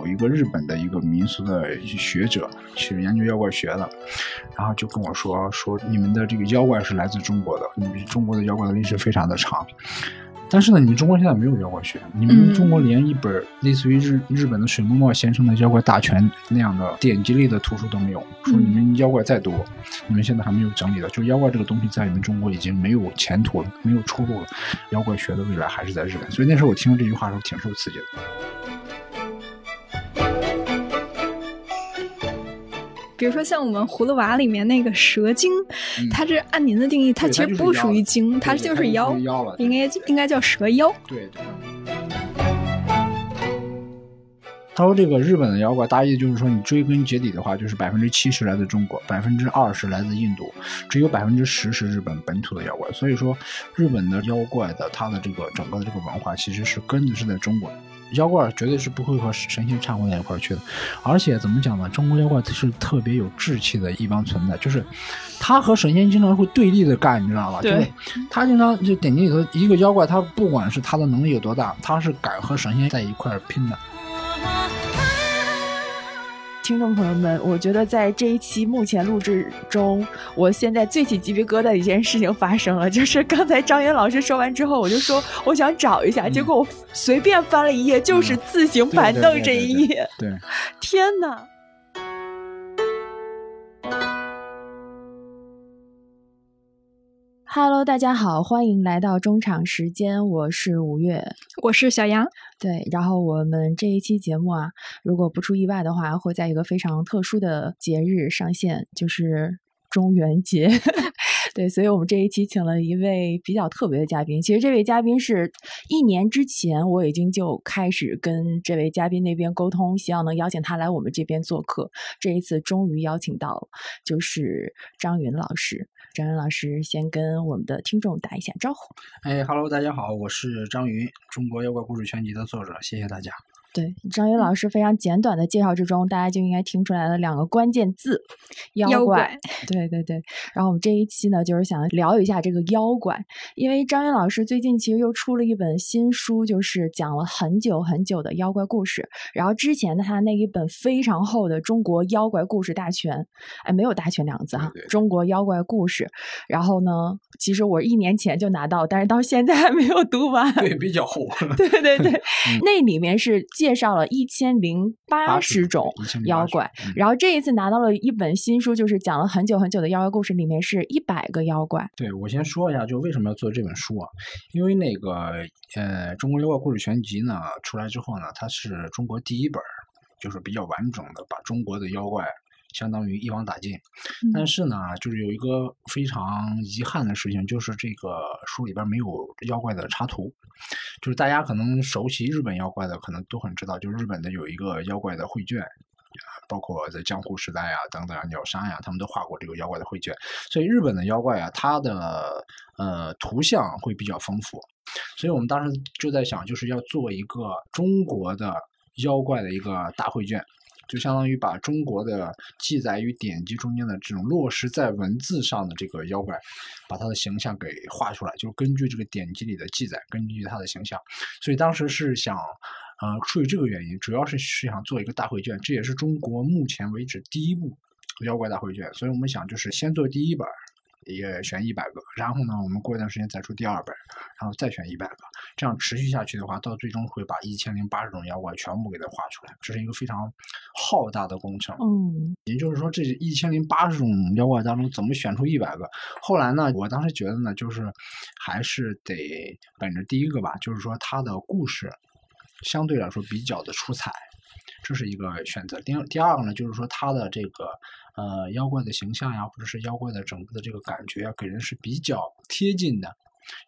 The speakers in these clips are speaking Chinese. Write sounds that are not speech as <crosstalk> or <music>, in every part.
有一个日本的一个民俗的学者，去研究妖怪学的，然后就跟我说说你们的这个妖怪是来自中国的，你们中国的妖怪的历史非常的长。但是呢，你们中国现在没有妖怪学，你们中国连一本类似于日日本的水木茂先生的《妖怪大全》那样的典籍类的图书都没有。说你们妖怪再多，你们现在还没有整理的，就妖怪这个东西在你们中国已经没有前途了，没有出路了。妖怪学的未来还是在日本。所以那时候我听了这句话的时候，挺受刺激的。比如说像我们葫芦娃里面那个蛇精，它是按您的定义，它其实不属于精，它就是妖，应该应该叫蛇妖。对对。他说这个日本的妖怪，大意就是说，你追根结底的话，就是百分之七十来自中国，百分之二十来自印度，只有百分之十是日本本土的妖怪。所以说，日本的妖怪的它的这个整个的这个文化，其实是根子是在中国。妖怪绝对是不会和神仙掺和在一块儿去的，而且怎么讲呢？中国妖怪是特别有志气的一帮存在，就是他和神仙经常会对立的干，你知道吧？对，他经常就点击里头一个妖怪，他不管是他的能力有多大，他是敢和神仙在一块儿拼的。听众朋友们，我觉得在这一期目前录制中，我现在最起鸡皮疙瘩的一件事情发生了，就是刚才张云老师说完之后，我就说我想找一下，结果我随便翻了一页，就是自行板凳这一页。对，天哪！Hello，大家好，欢迎来到中场时间，我是五月，我是小杨。对，然后我们这一期节目啊，如果不出意外的话，会在一个非常特殊的节日上线，就是中元节。<laughs> 对，所以我们这一期请了一位比较特别的嘉宾。其实这位嘉宾是一年之前我已经就开始跟这位嘉宾那边沟通，希望能邀请他来我们这边做客。这一次终于邀请到，就是张云老师。张云老师先跟我们的听众打一下招呼。哎哈喽，大家好，我是张云，中国妖怪故事全集的作者，谢谢大家。对张云老师非常简短的介绍之中，大家就应该听出来了两个关键字：妖怪。对对对。然后我们这一期呢，就是想聊一下这个妖怪，因为张云老师最近其实又出了一本新书，就是讲了很久很久的妖怪故事。然后之前的他那一本非常厚的《中国妖怪故事大全》，哎，没有“大全”两个字哈，《中国妖怪故事》。然后呢，其实我一年前就拿到，但是到现在还没有读完。对，比较厚。<laughs> 对对对，<laughs> 那里面是。介绍了一千零八十种妖怪，然后这一次拿到了一本新书，就是讲了很久很久的妖怪故事，里面是一百个妖怪。对我先说一下，就为什么要做这本书啊？因为那个呃，《中国妖怪故事全集》呢出来之后呢，它是中国第一本，就是比较完整的把中国的妖怪。相当于一网打尽，但是呢，就是有一个非常遗憾的事情，就是这个书里边没有妖怪的插图。就是大家可能熟悉日本妖怪的，可能都很知道，就是日本的有一个妖怪的绘卷，包括在江户时代啊等等鸟山呀，他们都画过这个妖怪的绘卷。所以日本的妖怪啊，它的呃图像会比较丰富。所以我们当时就在想，就是要做一个中国的妖怪的一个大绘卷。就相当于把中国的记载与典籍中间的这种落实在文字上的这个妖怪，把他的形象给画出来，就根据这个典籍里的记载，根据他的形象。所以当时是想，呃，出于这个原因，主要是是想做一个大会卷，这也是中国目前为止第一部妖怪大会卷。所以我们想，就是先做第一本。也选一百个，然后呢，我们过一段时间再出第二本，然后再选一百个，这样持续下去的话，到最终会把一千零八十种妖怪全部给它画出来，这是一个非常浩大的工程。嗯，也就是说，这一千零八十种妖怪当中，怎么选出一百个？后来呢，我当时觉得呢，就是还是得本着第一个吧，就是说它的故事相对来说比较的出彩，这是一个选择。第第二个呢，就是说它的这个。呃，妖怪的形象呀，或者是妖怪的整个的这个感觉，给人是比较贴近的，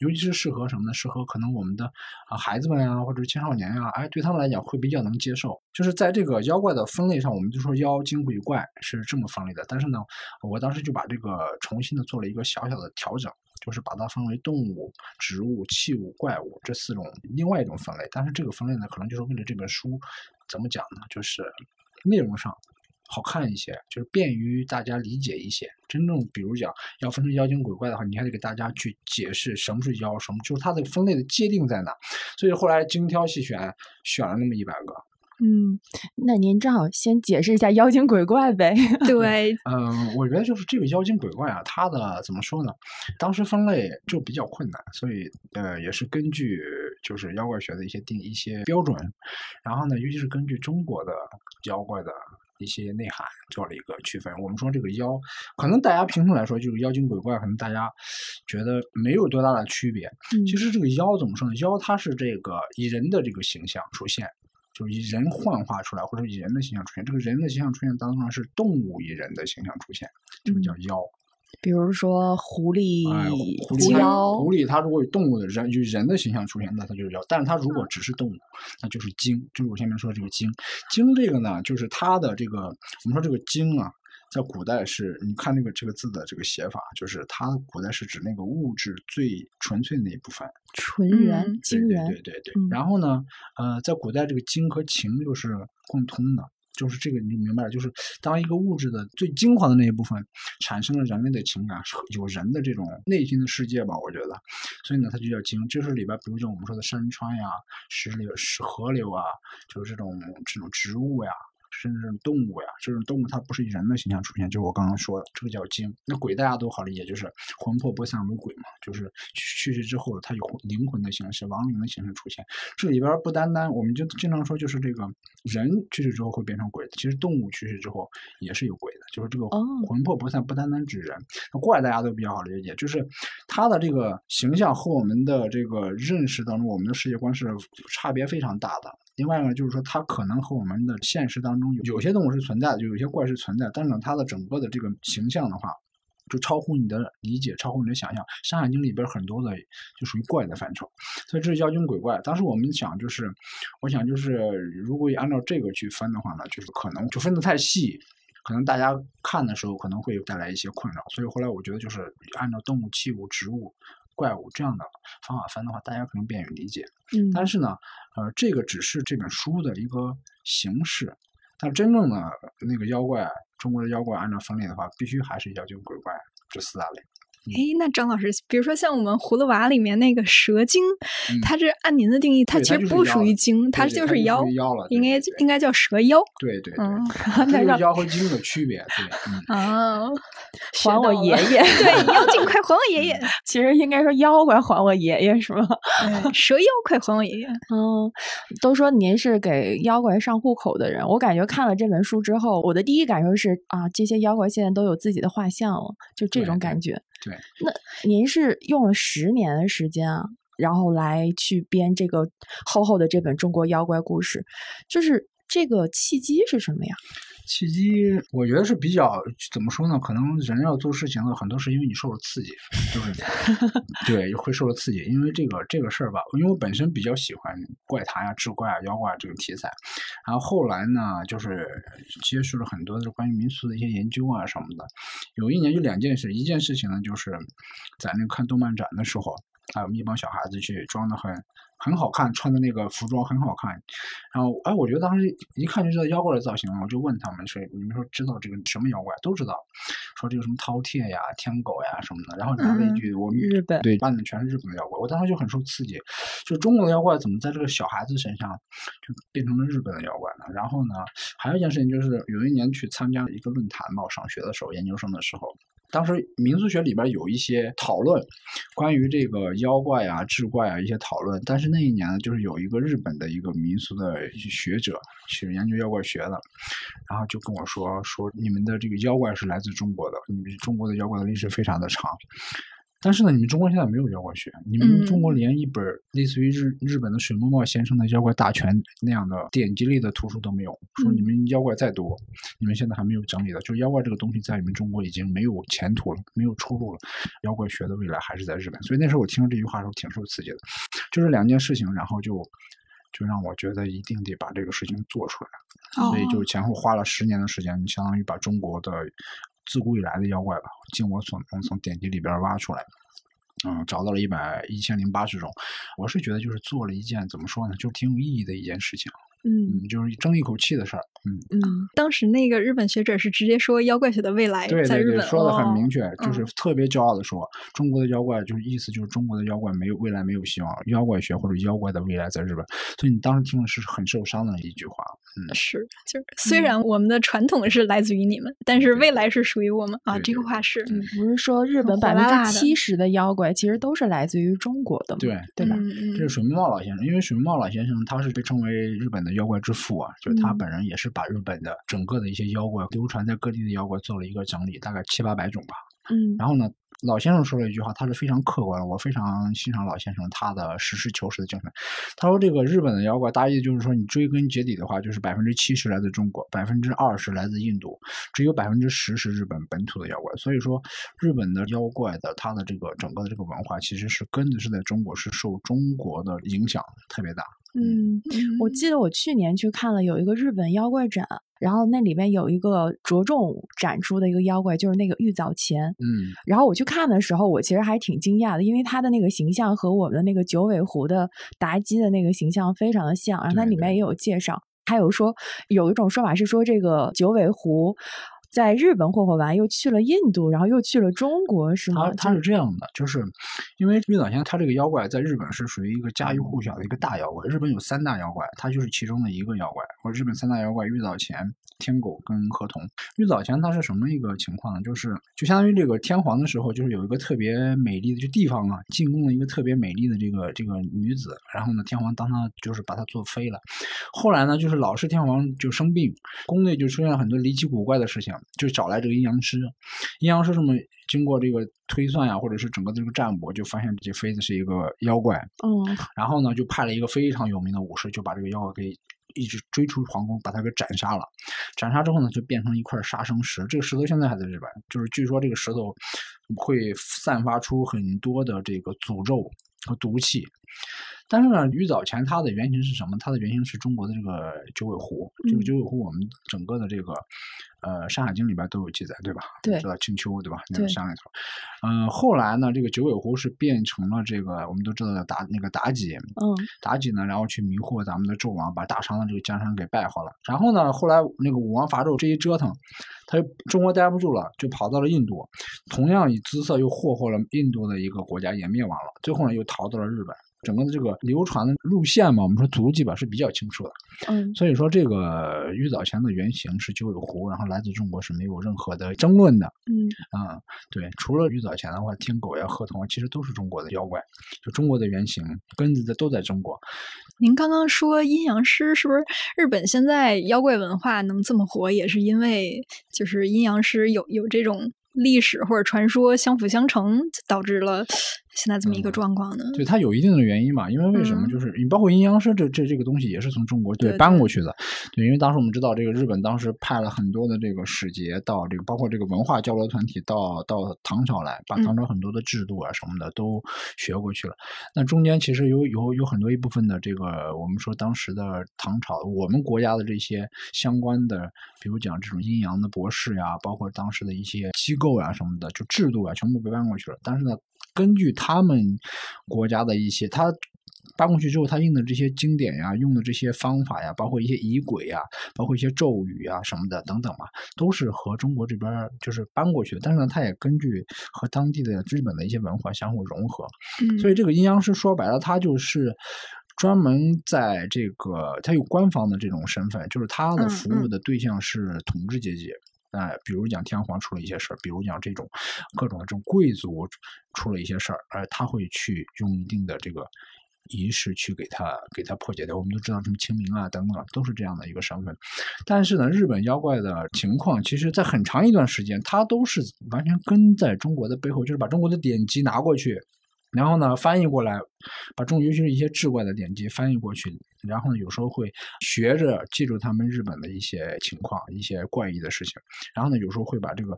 尤其是适合什么呢？适合可能我们的啊孩子们呀，或者青少年呀，哎，对他们来讲会比较能接受。就是在这个妖怪的分类上，我们就说妖精鬼怪是这么分类的。但是呢，我当时就把这个重新的做了一个小小的调整，就是把它分为动物、植物、器物、怪物这四种另外一种分类。但是这个分类呢，可能就是为了这本书怎么讲呢？就是内容上。好看一些，就是便于大家理解一些。真正比如讲要分成妖精鬼怪的话，你还得给大家去解释什么是妖，什么就是它的分类的界定在哪。所以后来精挑细选，选了那么一百个，嗯，那您正好先解释一下妖精鬼怪呗。<laughs> 对，嗯，我觉得就是这个妖精鬼怪啊，它的怎么说呢？当时分类就比较困难，所以呃，也是根据就是妖怪学的一些定一些标准，然后呢，尤其是根据中国的妖怪的一些内涵做了一个区分。我们说这个妖，可能大家平时来说就是妖精鬼怪，可能大家觉得没有多大的区别。其实这个妖怎么说呢？妖它是这个以人的这个形象出现。就是以人幻化出来，或者以人的形象出现。这个人的形象出现当中是动物以人的形象出现，这个叫妖。比如说狐狸、狐妖。狐狸它如果有动物的人，就人的形象出现，那它就是妖。但是它如果只是动物，那就是精。就是我前面说的这个精。精这个呢，就是它的这个，我们说这个精啊。在古代是，你看那个这个字的这个写法，就是它古代是指那个物质最纯粹的那一部分，纯元、精元。对对对。然后呢，呃，在古代这个精和情又是共通的，就是这个你就明白了，就是当一个物质的最精华的那一部分产生了人类的情感，有人的这种内心的世界吧，我觉得，所以呢，它就叫精。就是里边，比如像我们说的山川呀、石流、石河流啊，就是这种这种植物呀。甚至动物呀，这种动物它不是以人的形象出现，就是我刚刚说的，这个叫精。那鬼大家都好理解，就是魂魄不散为鬼嘛，就是去世之后它有灵魂的形式、亡灵的形式出现。这里边不单单，我们就经常说，就是这个人去世之后会变成鬼，其实动物去世之后也是有鬼的，就是这个魂魄不散不单单指人。那怪大家都比较好理解，就是它的这个形象和我们的这个认识当中，我们的世界观是差别非常大的。另外呢，就是说它可能和我们的现实当中有有些动物是存在的，就有些怪是存在，但是它的整个的这个形象的话，就超乎你的理解，超乎你的想象。《山海经》里边很多的就属于怪的范畴，所以这是妖精鬼怪。当时我们想就是，我想就是，如果按照这个去分的话呢，就是可能就分得太细，可能大家看的时候可能会带来一些困扰。所以后来我觉得就是按照动物、器物、植物。怪物这样的方法分的话，大家可能便于理解。嗯，但是呢，呃，这个只是这本书的一个形式，但真正的那个妖怪，中国的妖怪按照分类的话，必须还是妖精鬼怪这四大类。哎，那张老师，比如说像我们葫芦娃里面那个蛇精，它是按您的定义，它其实不属于精，它就是妖，应该应该叫蛇妖。对对对，那个妖和精的区别，对，啊，还我爷爷，<laughs> 对，妖精快还我爷爷，<laughs> 其实应该说妖怪还我爷爷是吗？蛇妖快还我爷爷。嗯，都说您是给妖怪上户口的人，我感觉看了这本书之后，我的第一感受是啊，这些妖怪现在都有自己的画像了，就这种感觉。对，那您是用了十年的时间啊，然后来去编这个厚厚的这本中国妖怪故事，就是这个契机是什么呀？契机，我觉得是比较怎么说呢？可能人要做事情的很多是因为你受了刺激，就是 <laughs> 对，会受了刺激。因为这个这个事儿吧，因为我本身比较喜欢怪谈啊、志怪啊、妖怪这个题材，然后后来呢，就是接触了很多的关于民俗的一些研究啊什么的。有一年就两件事，一件事情呢，就是在那看动漫展的时候，啊，我们一帮小孩子去装的很。很好看，穿的那个服装很好看，然后哎，我觉得当时一看就知道妖怪的造型了，我就问他们说：“你们说知道这个什么妖怪？”都知道，说这个什么饕餮呀、天狗呀什么的。然后来了一句：“我们日本对，扮的全是日本的妖怪。”我当时就很受刺激，就中国的妖怪怎么在这个小孩子身上就变成了日本的妖怪呢？然后呢，还有一件事情就是有一年去参加一个论坛嘛，我上学的时候，研究生的时候。当时民俗学里边有一些讨论，关于这个妖怪啊、志怪啊一些讨论。但是那一年呢，就是有一个日本的一个民俗的学者，是研究妖怪学的，然后就跟我说说你们的这个妖怪是来自中国的，你们中国的妖怪的历史非常的长。但是呢，你们中国现在没有妖怪学，你们中国连一本类似于日日本的水木茂先生的《妖怪大全》那样的典籍类的图书都没有。说你们妖怪再多，你们现在还没有整理的，就妖怪这个东西在你们中国已经没有前途了，没有出路了。妖怪学的未来还是在日本。所以那时候我听了这句话的时候挺受刺激的，就是两件事情，然后就就让我觉得一定得把这个事情做出来。所以就前后花了十年的时间，相当于把中国的。自古以来的妖怪吧，尽我所能从典籍里边挖出来，嗯，找到了一百一千零八十种。我是觉得就是做了一件怎么说呢，就挺有意义的一件事情。嗯，就是争一口气的事儿。嗯嗯，当时那个日本学者是直接说妖怪学的未来在日本，说的很明确，就是特别骄傲的说，中国的妖怪就是意思就是中国的妖怪没有未来没有希望，妖怪学或者妖怪的未来在日本。所以你当时听了是很受伤的一句话。嗯，是，就是虽然我们的传统是来自于你们，但是未来是属于我们啊。这个话是，不是说日本百分之七十的妖怪其实都是来自于中国的？对，对吧？这是水木茂老先生，因为水木茂老先生他是被称为日本的妖怪之父啊，就是他本人也是把日本的整个的一些妖怪流传在各地的妖怪做了一个整理，大概七八百种吧。嗯，然后呢？老先生说了一句话，他是非常客观的，我非常欣赏老先生他的实事求是的精神。他说：“这个日本的妖怪，大意就是说，你追根结底的话，就是百分之七十来自中国，百分之二十来自印度，只有百分之十是日本本土的妖怪。所以说，日本的妖怪的它的这个整个的这个文化，其实是根子是在中国，是受中国的影响特别大。”嗯，我记得我去年去看了有一个日本妖怪展，然后那里面有一个着重展出的一个妖怪，就是那个玉藻前。嗯，然后我去看的时候，我其实还挺惊讶的，因为他的那个形象和我们的那个九尾狐的妲己的那个形象非常的像，然后它里面也有介绍，还有说有一种说法是说这个九尾狐。在日本霍霍完，又去了印度，然后又去了中国，是吗？他他是这样的，就是因为玉藻前他这个妖怪在日本是属于一个家喻户晓的一个大妖怪。日本有三大妖怪，他就是其中的一个妖怪。或者日本三大妖怪：玉藻前、天狗跟河童。玉藻前它是什么一个情况呢？就是就相当于这个天皇的时候，就是有一个特别美丽的就地方啊，进贡了一个特别美丽的这个这个女子，然后呢，天皇当他就是把她做妃了。后来呢，就是老是天皇就生病，宫内就出现了很多离奇古怪的事情。就找来这个阴阳师，阴阳师这么经过这个推算呀，或者是整个这个占卜，就发现这妃子是一个妖怪。嗯，然后呢，就派了一个非常有名的武士，就把这个妖怪给一直追出皇宫，把他给斩杀了。斩杀之后呢，就变成一块杀生石。这个石头现在还在日本，就是据说这个石头会散发出很多的这个诅咒和毒气。但是呢，玉藻前它的原型是什么？它的原型是中国的这个九尾狐。这个九尾狐，我们整个的这个呃《山海经》里边都有记载，对吧？对，知道青丘，对吧？那个山里头。嗯，后来呢，这个九尾狐是变成了这个我们都知道的妲那个妲己。嗯，妲己呢，然后去迷惑咱们的纣王，把大商的这个江山给败坏了。然后呢，后来那个武王伐纣这一折腾，他就中国待不住了，就跑到了印度，同样以姿色又霍霍了印度的一个国家，也灭亡了。最后呢，又逃到了日本。整个的这个流传的路线嘛，我们说足迹吧是比较清楚的。嗯，所以说这个玉藻前的原型是九尾狐，然后来自中国是没有任何的争论的。嗯，啊，对，除了玉藻前的话，天狗呀、河童啊，其实都是中国的妖怪，就中国的原型根子的都在中国。您刚刚说阴阳师是不是日本现在妖怪文化能这么火，也是因为就是阴阳师有有这种历史或者传说相辅相成，导致了。现在这么一个状况呢？对，它有一定的原因嘛。因为为什么？就是你包括阴阳师这这这个东西也是从中国对搬过去的。对，因为当时我们知道，这个日本当时派了很多的这个使节到这个，包括这个文化交流团体到到唐朝来，把唐朝很多的制度啊什么的都学过去了。那中间其实有有有很多一部分的这个，我们说当时的唐朝，我们国家的这些相关的，比如讲这种阴阳的博士呀，包括当时的一些机构呀什么的，就制度啊，全部被搬过去了。但是呢。根据他们国家的一些，他搬过去之后，他用的这些经典呀，用的这些方法呀，包括一些仪轨呀，包括一些咒语啊什么的等等嘛，都是和中国这边就是搬过去的。但是呢，他也根据和当地的日本的一些文化相互融合。所以这个阴阳师说白了，他就是专门在这个他有官方的这种身份，就是他的服务的对象是统治阶级。哎，比如讲天皇出了一些事儿，比如讲这种各种的这种贵族出了一些事儿，而他会去用一定的这个仪式去给他给他破解掉。我们都知道什么清明啊等等，都是这样的一个身份。但是呢，日本妖怪的情况，其实在很长一段时间，它都是完全跟在中国的背后，就是把中国的典籍拿过去。然后呢，翻译过来，把中尤其是一些志怪的典籍翻译过去，然后呢，有时候会学着记住他们日本的一些情况、一些怪异的事情，然后呢，有时候会把这个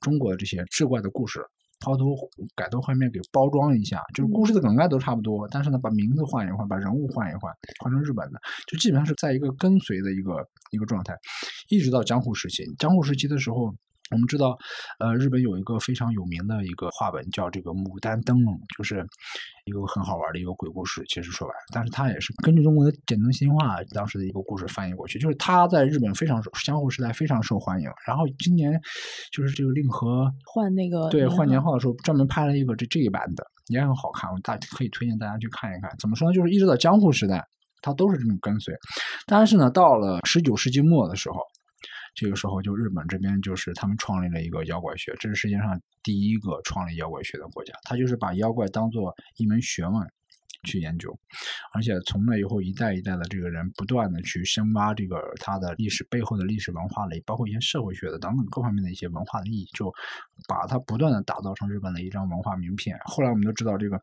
中国的这些志怪的故事抛头改头换面给包装一下，就是故事的梗概都差不多，但是呢，把名字换一换，把人物换一换，换成日本的，就基本上是在一个跟随的一个一个状态，一直到江户时期。江户时期的时候。我们知道，呃，日本有一个非常有名的一个话本，叫这个《牡丹灯笼》，就是一个很好玩的一个鬼故事。其实说白，但是它也是根据中国的简单新话当时的一个故事翻译过去。就是它在日本非常受江户时代非常受欢迎。然后今年就是这个令和换那个对换年号的时候，专门拍了一个这这一版的，也很好看，我大可以推荐大家去看一看。怎么说呢？就是一直到江户时代。它都是这种跟随。但是呢，到了十九世纪末的时候，这个时候就日本这边就是他们创立了一个妖怪学，这是世界上第一个创立妖怪学的国家，他就是把妖怪当做一门学问。去研究，而且从那以后一代一代的这个人不断的去深挖这个它的历史背后的历史文化类，包括一些社会学的等等各方面的一些文化的意义，就把它不断的打造成日本的一张文化名片。后来我们都知道，这个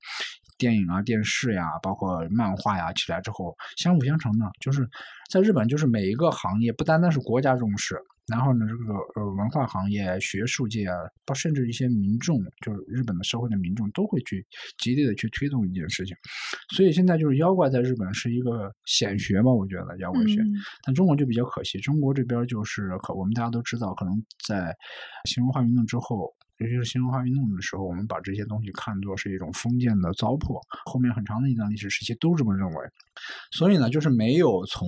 电影啊、电视呀，包括漫画呀起来之后，相辅相成的，就是在日本，就是每一个行业不单单是国家重视。然后呢，这个呃文化行业、学术界啊，到甚至一些民众，就是日本的社会的民众，都会去极力的去推动一件事情。所以现在就是妖怪在日本是一个显学嘛，我觉得妖怪学。但中国就比较可惜，中国这边就是可我们大家都知道，可能在新文化运动之后，尤其是新文化运动的时候，我们把这些东西看作是一种封建的糟粕。后面很长的一段历史时期都这么认为，所以呢，就是没有从。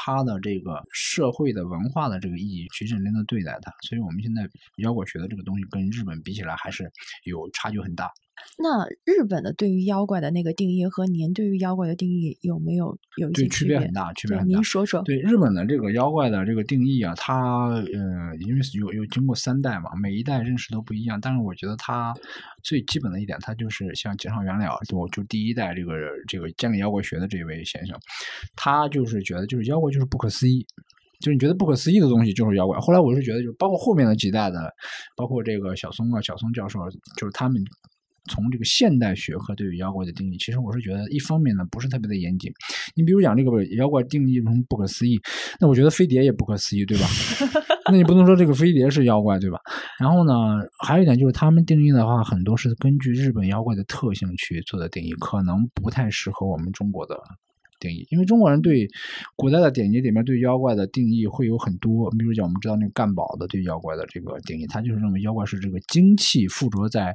它的这个社会的文化的这个意义，去认真的对待它，所以我们现在妖怪学的这个东西跟日本比起来，还是有差距很大。那日本的对于妖怪的那个定义和您对于妖怪的定义有没有有一些区别？很大，区别很大。您说说。对日本的这个妖怪的这个定义啊，它呃，因为有有经过三代嘛，每一代认识都不一样。但是我觉得它最基本的一点，它就是像井上元了，就就第一代这个这个建立妖怪学的这位先生，他就是觉得就是妖怪就是不可思议，就是你觉得不可思议的东西就是妖怪。后来我是觉得，就包括后面的几代的，包括这个小松啊，小松教授，就是他们。从这个现代学科对于妖怪的定义，其实我是觉得一方面呢不是特别的严谨。你比如讲这个妖怪定义什么不可思议，那我觉得飞碟也不可思议，对吧？<laughs> 那你不能说这个飞碟是妖怪，对吧？然后呢，还有一点就是他们定义的话，很多是根据日本妖怪的特性去做的定义，可能不太适合我们中国的定义。因为中国人对古代的典籍里面对妖怪的定义会有很多，比如讲我们知道那个干宝的对妖怪的这个定义，他就是认为妖怪是这个精气附着在。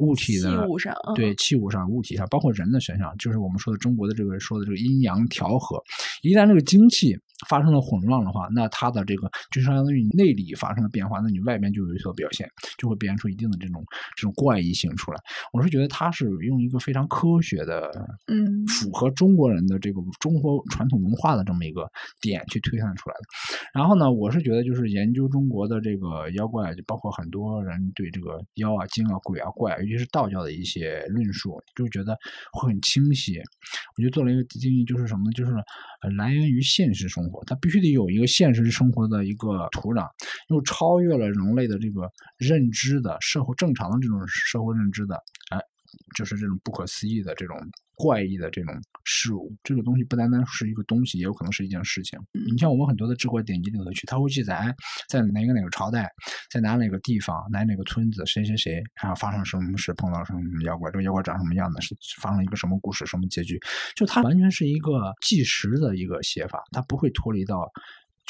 物体的对器物上、物体上，包括人的身上，就是我们说的中国的这个说的这个阴阳调和，一旦这个精气。发生了混乱的话，那它的这个就相当于你内里发生了变化，那你外边就有所表现，就会表现出一定的这种这种怪异性出来。我是觉得它是用一个非常科学的，嗯，符合中国人的这个中国传统文化的这么一个点去推算出来的。然后呢，我是觉得就是研究中国的这个妖怪，就包括很多人对这个妖啊、精啊、鬼啊、怪，尤其是道教的一些论述，就觉得会很清晰。我就做了一个定义，就是什么呢？就是来源于现实它必须得有一个现实生活的一个土壤，又超越了人类的这个认知的社会正常的这种社会认知的，就是这种不可思议的这种怪异的这种事物。这个东西不单单是一个东西，也有可能是一件事情。你像我们很多的智慧典籍里头去，它会记载在哪个哪个朝代，在哪哪个地方，哪哪个村子，谁谁谁，然后发生什么事，碰到什么妖怪，这个妖怪长什么样子，是发生一个什么故事，什么结局，就它完全是一个纪实的一个写法，它不会脱离到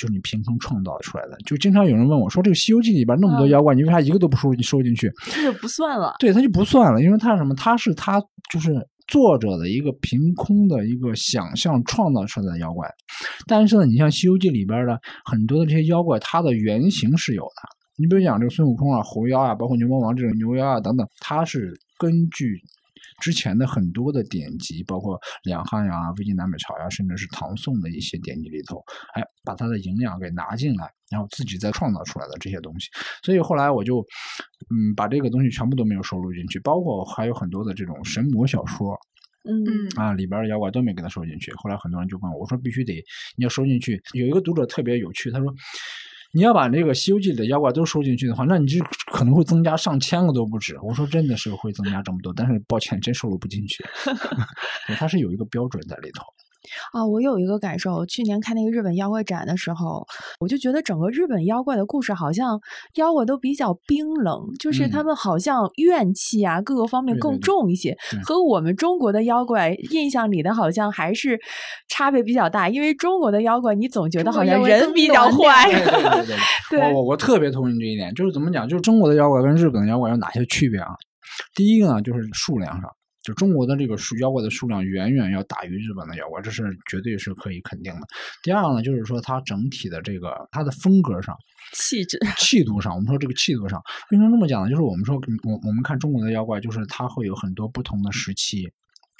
就是你凭空创造出来的。就经常有人问我说：“这个《西游记》里边那么多妖怪，你为啥一个都不收收进去？”这就不算了。对，它就不算了，因为它什么？它是它就是。作者的一个凭空的一个想象创造出来的妖怪，但是呢，你像《西游记》里边的很多的这些妖怪，它的原型是有的。你比如讲这个孙悟空啊、猴妖啊，包括牛魔王这种牛妖啊等等，它是根据之前的很多的典籍，包括两汉呀、魏晋南北朝呀，甚至是唐宋的一些典籍里头，哎，把它的营养给拿进来，然后自己再创造出来的这些东西。所以后来我就。嗯，把这个东西全部都没有收录进去，包括还有很多的这种神魔小说，嗯啊，里边的妖怪都没给他收进去。后来很多人就问我说：“必须得你要收进去。”有一个读者特别有趣，他说：“你要把那个《西游记》里的妖怪都收进去的话，那你就可能会增加上千个都不止。”我说：“真的是会增加这么多，但是抱歉，真收录不进去。<laughs> 它是有一个标准在里头。”啊，我有一个感受，去年看那个日本妖怪展的时候，我就觉得整个日本妖怪的故事好像妖怪都比较冰冷，就是他们好像怨气啊各个方面更重一些，和我们中国的妖怪印象里的好像还是差别比较大。因为中国的妖怪，你总觉得好像人比较坏。对对对 <laughs> 对，我我特别同意这一点。就是怎么讲，就是中国的妖怪跟日本的妖怪有哪些区别啊？第一个呢，就是数量上。就中国的这个数妖怪的数量远远要大于日本的妖怪，这是绝对是可以肯定的。第二呢，就是说它整体的这个它的风格上、气质、气度上，我们说这个气度上，为什么这么讲呢？就是我们说我我们看中国的妖怪，就是它会有很多不同的时期。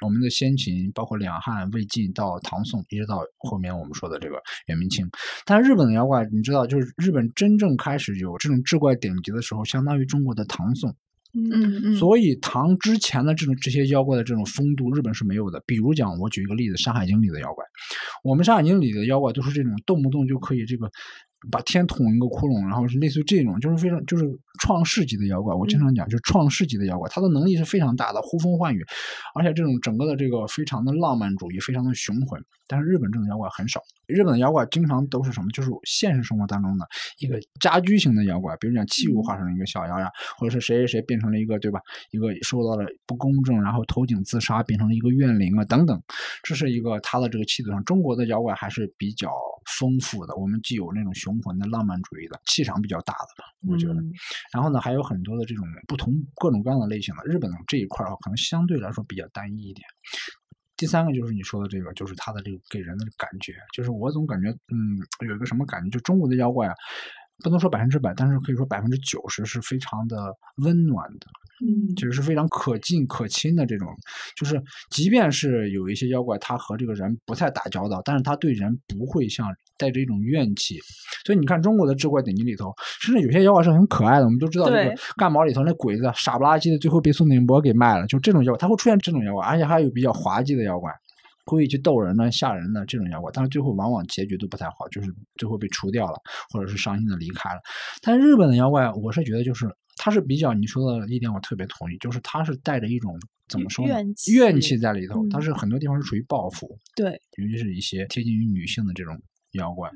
我们的先秦，包括两汉、魏晋到唐宋，一直到后面我们说的这个元明清。但日本的妖怪，你知道，就是日本真正开始有这种志怪典籍的时候，相当于中国的唐宋。嗯嗯，所以唐之前的这种这些妖怪的这种风度，日本是没有的。比如讲，我举一个例子，《山海经》里的妖怪，我们《山海经》里的妖怪都是这种动不动就可以这个把天捅一个窟窿，然后是类似于这种，就是非常就是创世级的妖怪。我经常讲，就是创世级的妖怪，他的能力是非常大的，呼风唤雨，而且这种整个的这个非常的浪漫主义，非常的雄浑。但是日本这种妖怪很少，日本的妖怪经常都是什么？就是现实生活当中的一个家居型的妖怪，比如讲器物化成了一个小妖呀，或者是谁谁谁变成了一个，对吧？一个受到了不公正，然后投井自杀，变成了一个怨灵啊，等等。这是一个他的这个气质上，中国的妖怪还是比较丰富的。我们既有那种雄浑的浪漫主义的气场比较大的吧，我觉得。然后呢，还有很多的这种不同各种各样的类型的。日本这一块啊可能相对来说比较单一一点。第三个就是你说的这个，就是它的这个给人的感觉，就是我总感觉，嗯，有一个什么感觉，就中国的妖怪啊，不能说百分之百，但是可以说百分之九十是非常的温暖的。嗯，就是是非常可近可亲的这种，就是即便是有一些妖怪，他和这个人不太打交道，但是他对人不会像带着一种怨气。所以你看中国的志怪典籍里头，甚至有些妖怪是很可爱的。我们都知道这个干毛里头那鬼子傻不拉几的，最后被宋定伯给卖了。就这种妖怪，它会出现这种妖怪，而且还有比较滑稽的妖怪，故意去逗人呢、吓人呢这种妖怪，但是最后往往结局都不太好，就是最后被除掉了，或者是伤心的离开了。但日本的妖怪，我是觉得就是。他是比较你说的一点，我特别同意，就是他是带着一种怎么说呢？怨气怨气在里头。他是很多地方是属于报复，对，尤其是一些贴近于女性的这种妖怪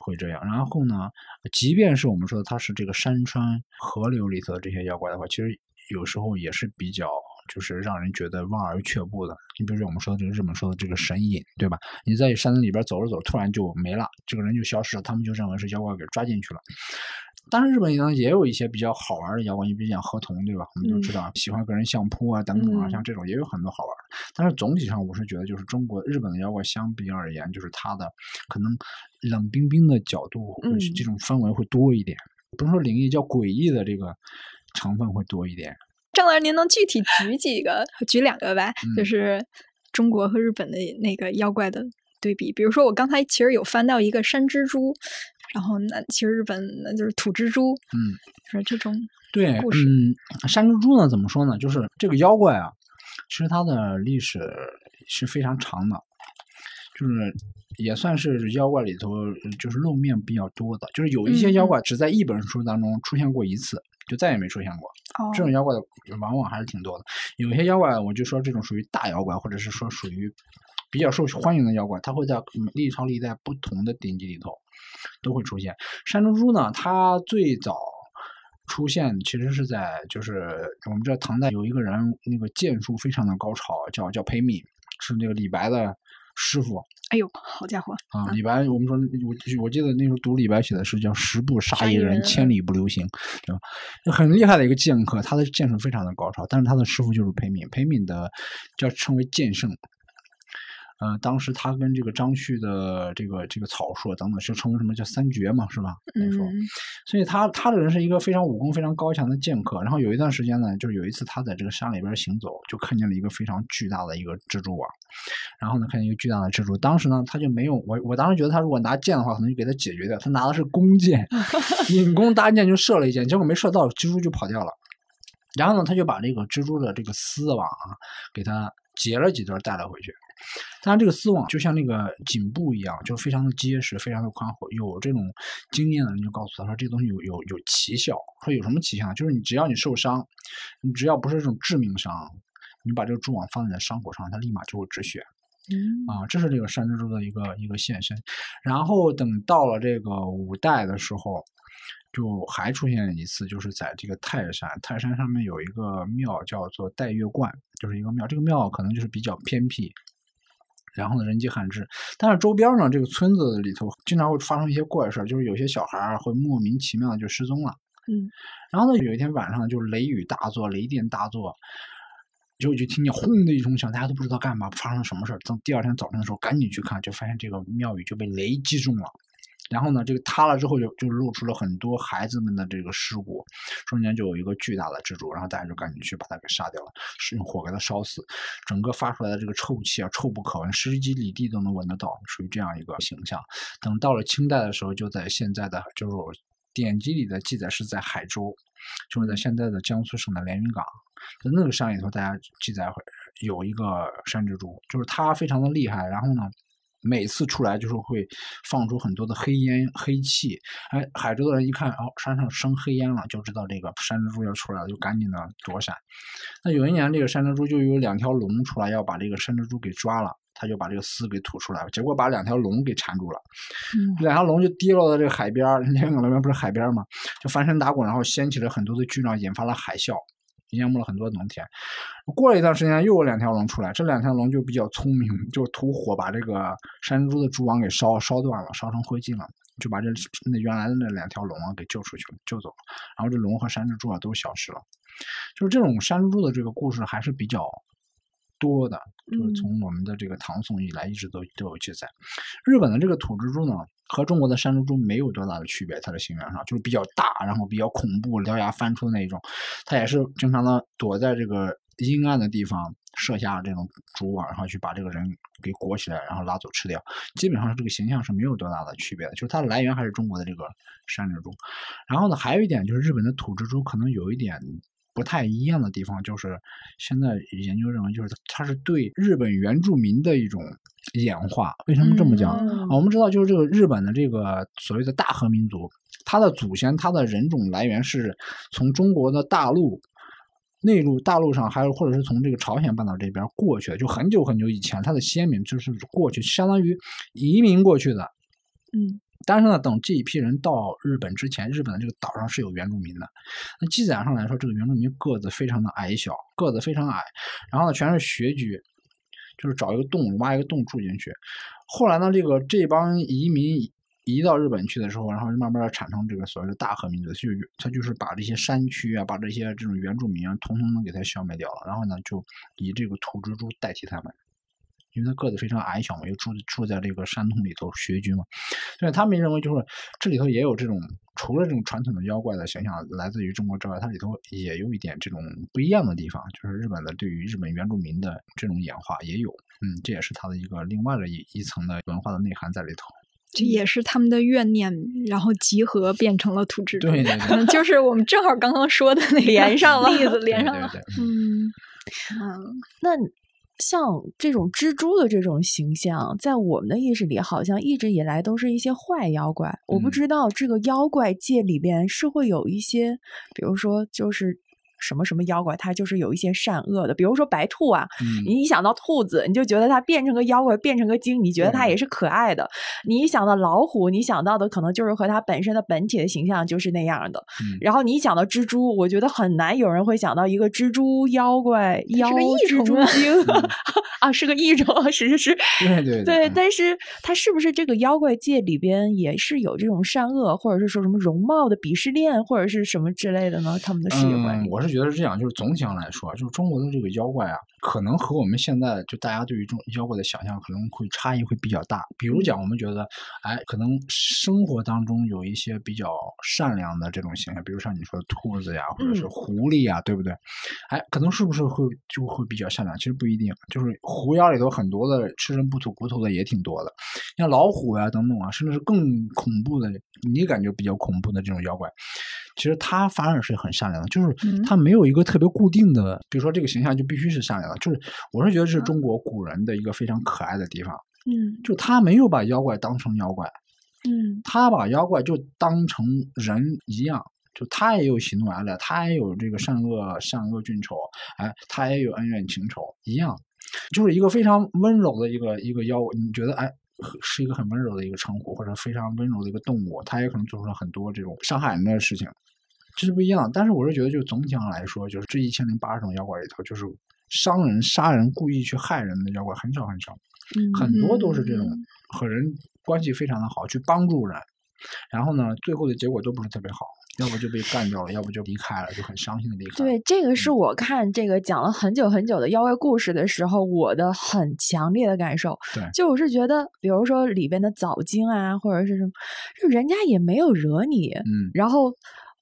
会这样。然后呢，即便是我们说的他是这个山川河流里头的这些妖怪的话，其实有时候也是比较就是让人觉得望而却步的。你比如说我们说的这个日本说的这个神隐，对吧？你在山里边走着走，突然就没了，这个人就消失了，他们就认为是妖怪给抓进去了。当然，日本呢也有一些比较好玩的妖怪，你比如讲河童，对吧？我们都知道喜欢跟人相扑啊，等等啊，像这种也有很多好玩的。但是总体上，我是觉得就是中国日本的妖怪相比而言，就是它的可能冷冰冰的角度，这种氛围会多一点。不能说灵异，叫诡异的这个成分会多一点。郑老师，您能具体举几个，举两个吧？就是中国和日本的那个妖怪的对比。比如说，我刚才其实有翻到一个山蜘蛛。然后那其实日本那就是土蜘蛛，嗯，是这种对，嗯，山蜘蛛呢怎么说呢？就是这个妖怪啊，其实它的历史是非常长的，就是也算是妖怪里头就是露面比较多的。就是有一些妖怪只在一本书当中出现过一次，就再也没出现过。这种妖怪的往往还是挺多的。有些妖怪，我就说这种属于大妖怪，或者是说属于比较受欢迎的妖怪，它会在历朝历代不同的典籍里头。都会出现山蜘蛛呢，它最早出现其实是在就是我们知道唐代有一个人那个剑术非常的高超，叫叫裴敏，是那个李白的师傅。哎呦，好家伙啊！李白，我们说我我记得那时候读李白写的诗叫“十步杀一人，千里不留行”，对吧？很厉害的一个剑客，他的剑术非常的高超，但是他的师傅就是裴敏，裴敏的叫称为剑圣。呃，当时他跟这个张旭的这个这个草硕等等，就称为什么叫三绝嘛，是吧？嗯。所以他他的人是一个非常武功非常高强的剑客。然后有一段时间呢，就是有一次他在这个山里边行走，就看见了一个非常巨大的一个蜘蛛网。然后呢，看见一个巨大的蜘蛛，当时呢他就没有我我当时觉得他如果拿剑的话，可能就给他解决掉。他拿的是弓箭，<laughs> 引弓搭箭就射了一箭，结果没射到，蜘蛛就跑掉了。然后呢，他就把这个蜘蛛的这个丝网啊，给他截了几段带了回去。当然，这个丝网就像那个颈部一样，就非常的结实，非常的宽厚。有这种经验的人就告诉他说，这个东西有有有奇效。说有什么奇效？就是你只要你受伤，你只要不是这种致命伤，你把这个蛛网放在你伤口上，它立马就会止血。嗯啊，这是这个山蜘蛛的一个一个现身。然后等到了这个五代的时候，就还出现一次，就是在这个泰山，泰山上面有一个庙叫做岱岳观，就是一个庙。这个庙可能就是比较偏僻。然后呢，人迹罕至，但是周边呢，这个村子里头经常会发生一些怪事就是有些小孩会莫名其妙的就失踪了。嗯，然后呢，有一天晚上就雷雨大作，雷电大作，就就听见轰的一声响，大家都不知道干嘛，发生了什么事等第二天早晨的时候，赶紧去看，就发现这个庙宇就被雷击中了。然后呢，这个塌了之后就就露出了很多孩子们的这个尸骨，中间就有一个巨大的蜘蛛，然后大家就赶紧去把它给杀掉了，是用火给它烧死，整个发出来的这个臭气啊，臭不可闻，十几里地都能闻得到，属于这样一个形象。等到了清代的时候，就在现在的就是典籍里的记载是在海州，就是在现在的江苏省的连云港，在那个山里头，大家记载有一个山蜘蛛，就是它非常的厉害，然后呢。每次出来就是会放出很多的黑烟黑气，哎，海州的人一看，哦，山上生黑烟了，就知道这个山蜘蛛要出来了，就赶紧的躲闪。那有一年，这个山蜘蛛就有两条龙出来要把这个山蜘蛛给抓了，他就把这个丝给吐出来了，结果把两条龙给缠住了，两条龙就跌落到这个海边，<laughs> 连云港那边不是海边吗？就翻身打滚，然后掀起了很多的巨浪，引发了海啸。淹没了很多农田。过了一段时间，又有两条龙出来，这两条龙就比较聪明，就吐火把这个山猪的蛛网给烧烧断了，烧成灰烬了，就把这那原来的那两条龙啊给救出去了，救走了。然后这龙和山猪啊都消失了。就是这种山猪的这个故事还是比较多的，就是从我们的这个唐宋以来一直都都有记载。日本的这个土蜘蛛呢？和中国的山蜘蛛没有多大的区别，它的形状上就是比较大，然后比较恐怖，獠牙翻出的那种。它也是经常的躲在这个阴暗的地方，设下这种蛛网，然后去把这个人给裹起来，然后拉走吃掉。基本上这个形象是没有多大的区别的，就是它的来源还是中国的这个山蜘蛛。然后呢，还有一点就是日本的土蜘蛛可能有一点。不太一样的地方就是，现在研究认为，就是它是对日本原住民的一种演化。为什么这么讲啊？我们知道，就是这个日本的这个所谓的大和民族，它的祖先，它的人种来源是从中国的大陆内陆、大陆上，还有或者是从这个朝鲜半岛这边过去的，就很久很久以前，它的先民就是过去，相当于移民过去的。嗯。但是呢，等这一批人到日本之前，日本的这个岛上是有原住民的。那记载上来说，这个原住民个子非常的矮小，个子非常矮，然后呢，全是穴居，就是找一个洞，挖一个洞住进去。后来呢，这个这帮移民移到日本去的时候，然后就慢慢的产生这个所谓的大和民族，就他就是把这些山区啊，把这些这种原住民啊，统统的给他消灭掉了。然后呢，就以这个土蜘蛛代替他们。因为他个子非常矮小嘛，又住住在这个山洞里头穴居嘛，所以他们认为就是这里头也有这种除了这种传统的妖怪的形象来自于中国之外，它里头也有一点这种不一样的地方，就是日本的对于日本原住民的这种演化也有，嗯，这也是它的一个另外的一一层的文化的内涵在里头。这也是他们的怨念，然后集合变成了土蜘蛛，对对对，就是我们正好刚刚说的那连上了例子，连上了，嗯嗯，那。像这种蜘蛛的这种形象，在我们的意识里，好像一直以来都是一些坏妖怪。我不知道这个妖怪界里边是会有一些，比如说就是。什么什么妖怪，它就是有一些善恶的。比如说白兔啊，你一想到兔子，你就觉得它变成个妖怪，变成个精，你觉得它也是可爱的。你一想到老虎，你想到的可能就是和它本身的本体的形象就是那样的。然后你一想到蜘蛛，我觉得很难有人会想到一个蜘蛛妖怪，妖蜘蛛精 <laughs> 啊，是个异种，是是 <laughs> 是，对对对。但是它是不是这个妖怪界里边也是有这种善恶，或者是说什么容貌的鄙视链，或者是什么之类的呢？他们的世界观，我是。觉得是这样，就是总体上来说，就是中国的这个妖怪啊，可能和我们现在就大家对于这种妖怪的想象可能会差异会比较大。比如讲，我们觉得，哎，可能生活当中有一些比较善良的这种形象，比如像你说的兔子呀，或者是狐狸呀，对不对？哎，可能是不是会就会比较善良？其实不一定，就是狐妖里头很多的吃人不吐骨头的也挺多的，像老虎呀等等啊，甚至是更恐怖的，你感觉比较恐怖的这种妖怪。其实它反而是很善良的，就是他没有一个特别固定的，比如说这个形象就必须是善良的。就是我是觉得是中国古人的一个非常可爱的地方，嗯，就他没有把妖怪当成妖怪，嗯，他把妖怪就当成人一样，就他也有喜怒哀乐，他也有这个善恶善恶俊丑，哎，他也有恩怨情仇一样，就是一个非常温柔的一个一个妖，你觉得哎？是一个很温柔的一个称呼，或者非常温柔的一个动物，它也可能做出了很多这种伤害人的事情，这是不一样。但是我是觉得，就总体上来说，就是这一千零八十种妖怪里头，就是伤人、杀人、故意去害人的妖怪很少很少，很多都是这种和人关系非常的好，去帮助人，然后呢，最后的结果都不是特别好。要不就被干掉了，要不就离开了，就很伤心的离开。对，这个是嗯我看这个讲了很久很久的妖怪故事的时候，我的很强烈的感受。对就我是觉得，比如说里边的早精啊，或者是什么，就人家也没有惹你，嗯，然后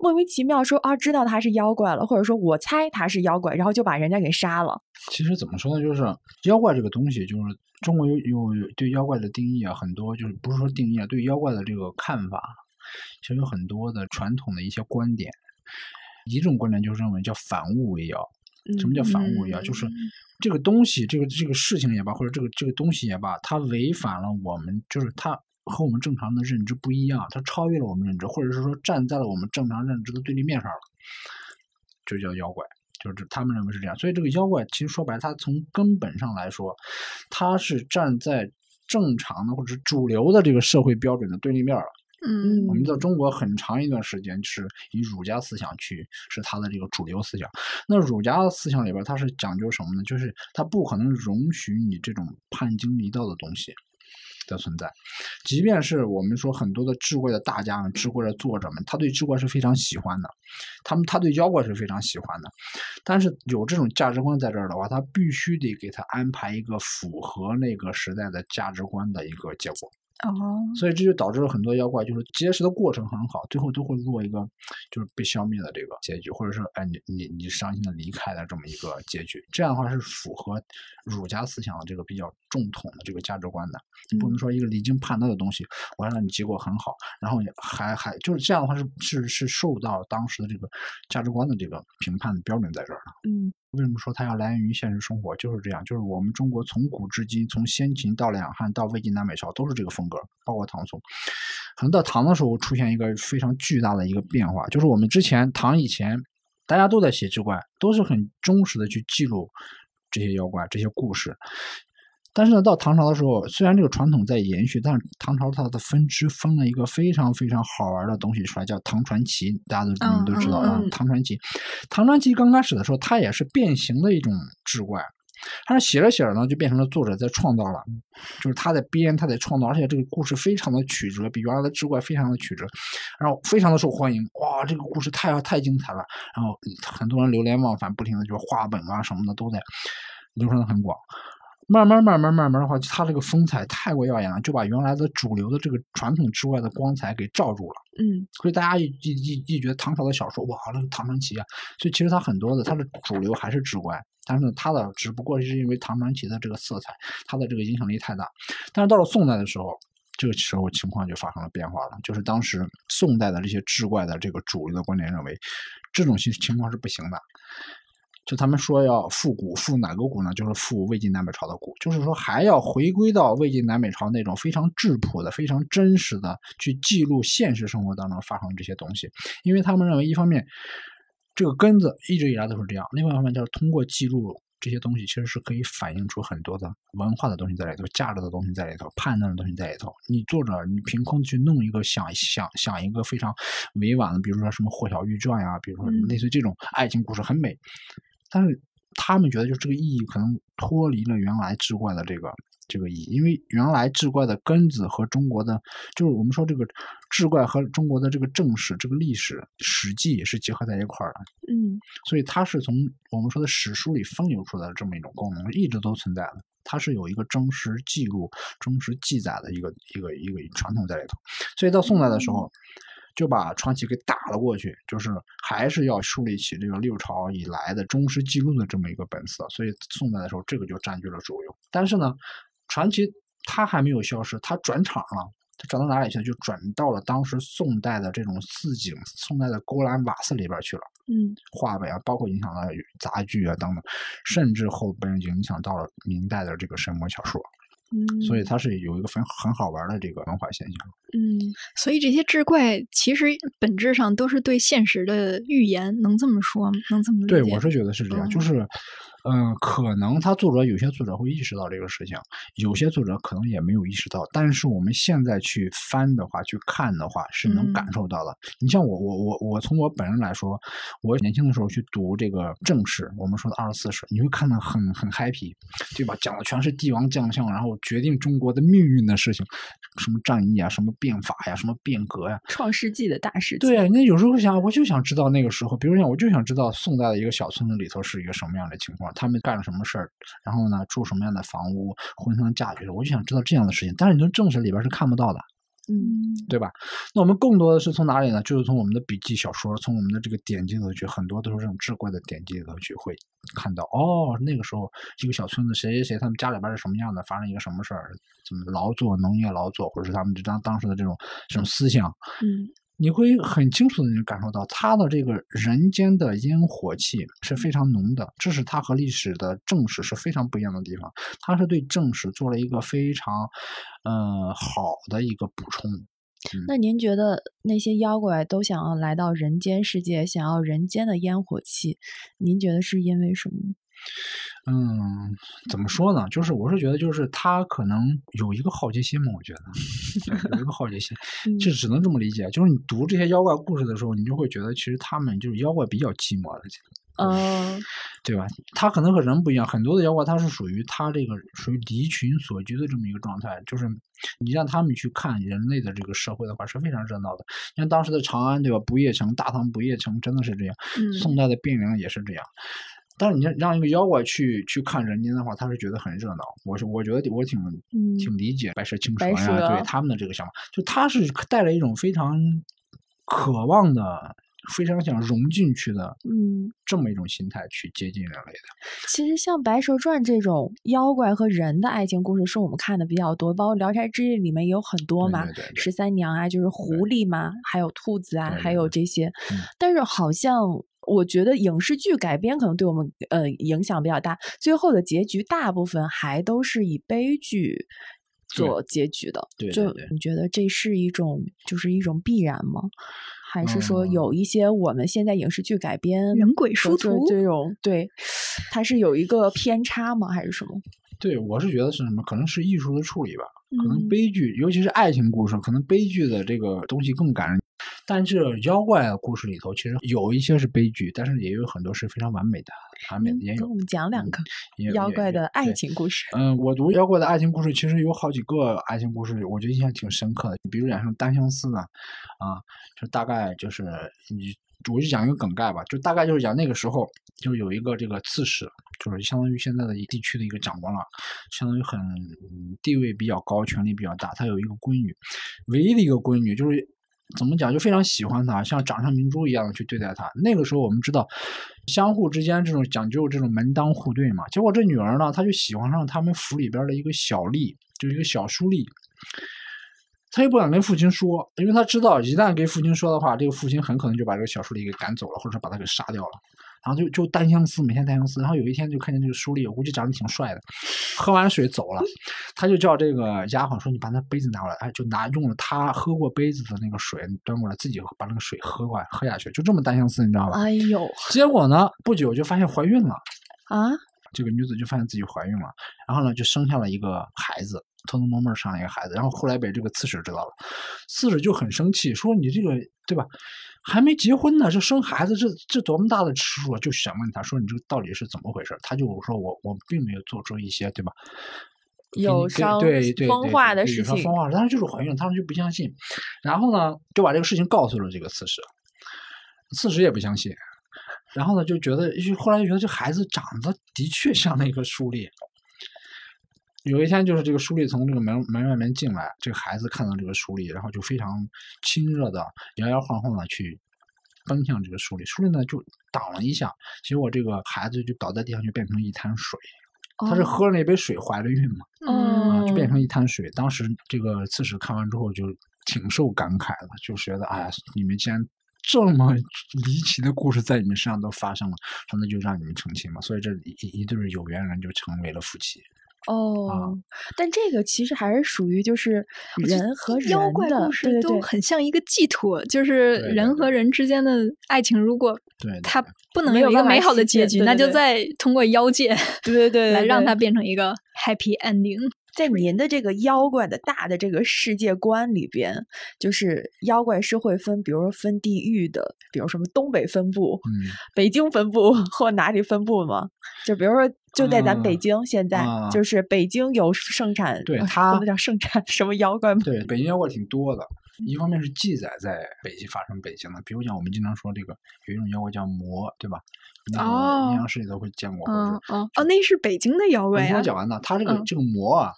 莫名其妙说啊，知道他是妖怪了，或者说我猜他是妖怪，然后就把人家给杀了。其实怎么说呢，就是妖怪这个东西，就是中国有有有对妖怪的定义啊，很多就是不是说定义啊，对妖怪的这个看法，其实有很多的传统的一些观点。一种观点就是认为叫反物为妖。什么叫反物为妖？就是这个东西，这个这个事情也罢，或者这个这个东西也罢，它违反了我们，就是它和我们正常的认知不一样，它超越了我们认知，或者是说站在了我们正常认知的对立面上了，就叫妖怪。就是他们认为是这样，所以这个妖怪其实说白了，它从根本上来说，它是站在正常的或者是主流的这个社会标准的对立面了。嗯我们在中国很长一段时间是以儒家思想去是它的这个主流思想。那儒家思想里边，它是讲究什么呢？就是它不可能容许你这种叛经离道的东西的存在。即便是我们说很多的智慧的大家们、智慧的作者们，他对智慧是非常喜欢的，他们他对妖怪是非常喜欢的。但是有这种价值观在这儿的话，他必须得给他安排一个符合那个时代的价值观的一个结果。哦，所以这就导致了很多妖怪，就是结识的过程很好，最后都会落一个就是被消灭的这个结局，或者是哎你你你伤心的离开的这么一个结局。这样的话是符合儒家思想的这个比较正统的这个价值观的。你不能说一个离经叛道的东西，我让你结果很好，然后也还还就是这样的话是是是受到当时的这个价值观的这个评判的标准在这儿的。嗯为什么说它要来源于现实生活？就是这样，就是我们中国从古至今，从先秦到两汉到魏晋南北朝，都是这个风格，包括唐宋。可能到唐的时候出现一个非常巨大的一个变化，就是我们之前唐以前，大家都在写志怪，都是很忠实的去记录这些妖怪、这些故事。但是呢，到唐朝的时候，虽然这个传统在延续，但是唐朝它的分支分了一个非常非常好玩的东西出来，叫唐传奇。大家都你们都知道啊，嗯嗯唐传奇。唐传奇刚开始的时候，它也是变形的一种志怪，但是写着写着呢，就变成了作者在创造了，就是他在编，他在创造，而且这个故事非常的曲折，比原来的志怪非常的曲折，然后非常的受欢迎。哇，这个故事太太精彩了，然后很多人流连忘返，不停的就是画本啊什么的都在流传的很广。慢慢慢慢慢慢的话，它这个风采太过耀眼了，就把原来的主流的这个传统之外的光彩给罩住了。嗯所以大家一一一一觉得唐朝的小说哇，那个唐传奇啊，所以其实它很多的它的主流还是志怪，但是呢，它的只不过是因为唐传奇的这个色彩，它的这个影响力太大。但是到了宋代的时候，这个时候情况就发生了变化了，就是当时宋代的这些志怪的这个主流的观点认为，这种情情况是不行的。就他们说要复古，复哪个古呢？就是复魏晋南北朝的古，就是说还要回归到魏晋南北朝那种非常质朴的、非常真实的去记录现实生活当中发生的这些东西。因为他们认为，一方面这个根子一直以来都是这样，另外一方面就是通过记录这些东西，其实是可以反映出很多的文化的东西在里头、价值的东西在里头、判断的东西在里头。你作者你凭空去弄一个想想想一个非常委婉的，比如说什么《霍小玉传》呀，比如说嗯类似于这种爱情故事，很美。但是他们觉得，就这个意义可能脱离了原来志怪的这个这个意义，因为原来志怪的根子和中国的，就是我们说这个志怪和中国的这个正史、这个历史史记是结合在一块儿的，嗯。所以它是从我们说的史书里分流出来的这么一种功能，一直都存在的。它是有一个真实记录、真实记载的一个一个一个传统在里头，所以到宋代的时候，就把传奇给打了过去，就是还是要树立起这个六朝以来的忠实记录的这么一个本色。所以宋代的时候，这个就占据了主流。但是呢，传奇它还没有消失，它转场了。它转到哪里去了？就转到了当时宋代的这种四景、宋代的勾栏瓦肆里边去了。嗯话本啊，包括影响到杂剧啊等等，甚至后边影响到了明代的这个神魔小说，嗯，所以它是有一个很很好玩的这个文化现象。嗯所以这些志怪其实本质上都是对现实的预言，能这么说吗？能这么理对，我是觉得是这样，就哦是嗯，可能他作者有些作者会意识到这个事情，有些作者可能也没有意识到。但是我们现在去翻的话，去看的话，是能感受到的。你像我，我，我，我从我本人来说，我年轻的时候去读这个正史，我们说的二十四史，你会看到很很 happy，对吧？讲的全是帝王将相，然后决定中国的命运的事情，什么战役啊，什么变法呀，什么变革呀，创世纪的大事。对啊，那有时候想，我就想知道那个时候，比如像，我就想知道宋代的一个小村子里头是一个什么样的情况。他们干了什么事儿？然后呢，住什么样的房屋？婚丧嫁娶，我就想知道这样的事情。但是你从正史里边是看不到的，嗯，对吧？那我们更多的是从哪里呢？就是从我们的笔记小说，从我们的这个典籍里头去，很多都是这种志怪的典籍里头去会看到。哦，那个时候一个小村子，谁谁谁他们家里边是什么样的，发生一个什么事儿，怎么劳作，农业劳作，或者是他们当当时的这种这种思想，嗯。你会很清楚的感受到他的这个人间的烟火气是非常浓的，这是他和历史的正史是非常不一样的地方。他是对正史做了一个非常，呃好的一个补充。那您觉得那些妖怪都想要来到人间世界，想要人间的烟火气，您觉得是因为什么？嗯，怎么说呢？就是我是觉得，就是他可能有一个好奇心嘛。我觉得有一个好奇心，<laughs> 就只能这么理解。就是你读这些妖怪故事的时候，你就会觉得，其实他们就是妖怪比较寂寞的，嗯，对吧？他可能和人不一样，很多的妖怪他是属于他这个属于离群索居的这么一个状态。就是你让他们去看人类的这个社会的话，是非常热闹的。像当时的长安，对吧？不夜城，大唐不夜城，真的是这样。宋代的汴梁也是这样。但是你让一个妖怪去去看人间的话，他是觉得很热闹。我是我觉得我挺挺理解白蛇青蛇呀，对他们的这个想法，就他是带着一种非常渴望的、非常想融进去的，嗯，这么一种心态去接近人类的。其实像《白蛇传》这种妖怪和人的爱情故事，是我们看的比较多，包括《聊斋志异》里面也有很多嘛，十三娘啊，就是狐狸嘛，还有兔子啊，还有这些。但是好像。我觉得影视剧改编可能对我们呃影响比较大，最后的结局大部分还都是以悲剧做结局的。对，就你觉得这是一种就是一种必然吗？还是说有一些我们现在影视剧改编人鬼殊途这种对，它是有一个偏差吗？还是什么？对，我是觉得是什么？可能是艺术的处理吧。可能悲剧，尤其是爱情故事，可能悲剧的这个东西更感人。但是妖怪故事里头，其实有一些是悲剧，但是也有很多是非常完美的，完美的也有。我们讲两个妖怪的爱情故事。嗯，我读妖怪的爱情故事，其实有好几个爱情故事，我觉得印象挺深刻的。比如讲像单相思呢，啊，就大概就是你。我就讲一个梗概吧，就大概就是讲那个时候，就有一个这个刺史，就是相当于现在的地区的一个长官了，相当于很地位比较高，权力比较大。他有一个闺女，唯一的一个闺女，就是怎么讲，就非常喜欢他，像掌上明珠一样的去对待他。那个时候我们知道，相互之间这种讲究这种门当户对嘛。结果这女儿呢，她就喜欢上他们府里边的一个小吏，就是一个小书吏。他又不敢跟父亲说，因为他知道一旦跟父亲说的话，这个父亲很可能就把这个小书吏给赶走了，或者说把他给杀掉了。然后就就单相思，每天单相思。然后有一天就看见这个书立，我估计长得挺帅的，喝完水走了，他就叫这个丫鬟说：“你把那杯子拿过来。”哎，就拿用了他喝过杯子的那个水端过来，自己把那个水喝过来喝下去，就这么单相思，你知道吧？哎呦！结果呢，不久就发现怀孕了啊！这个女子就发现自己怀孕了，然后呢，就生下了一个孩子。偷偷摸摸生了一个孩子，然后后来被这个刺史知道了，刺史就很生气，说你这个对吧，还没结婚呢，这生孩子这这多么大的耻辱啊！就想问他说你这个到底是怎么回事？他就说我我并没有做出一些对吧，有伤对对风化的事情，风化，但是就是怀孕，他们就不相信，然后呢就把这个事情告诉了这个刺史，刺史也不相信，然后呢就觉得后来就觉得这孩子长得的确像那个书吏。有一天，就是这个书吏从这个门门外面进来，这个孩子看到这个书吏，然后就非常亲热的摇摇晃晃的去奔向这个书吏，书吏呢就挡了一下，结果这个孩子就倒在地上，就变成一滩水。他是喝了那杯水怀了孕嘛，啊，就变成一滩水。当时这个刺史看完之后就挺受感慨的，就觉得哎呀，你们既然这么离奇的故事在你们身上都发生了，那就让你们成亲嘛。所以这一一对有缘人就成为了夫妻。哦，但这个其实还是属于就是人和人妖怪故事都很像一个寄托，就是人和人之间的爱情，如果对，他不能有一个美好的结局，那就再通过妖界对对对来让对它变成一个 happy ending。在您的这个妖怪的大的这个世界观里边，就是妖怪是会分，比如说分地域的，比如什么东北分部、嗯，北京分部 <laughs> 或哪里分部吗？就比如说，就在咱北嗯京，现在、啊就是北京有盛产，呃对它那叫盛产什么妖怪吗？对，北京妖怪挺多的。一方面是记载在北京发生北京的，比如讲我们经常说这个有一种妖怪叫魔，对吧？那个哦阴阳师里头会见过，嗯哦哦，那是北京的妖怪我。讲完呢，它这个、嗯这个魔啊，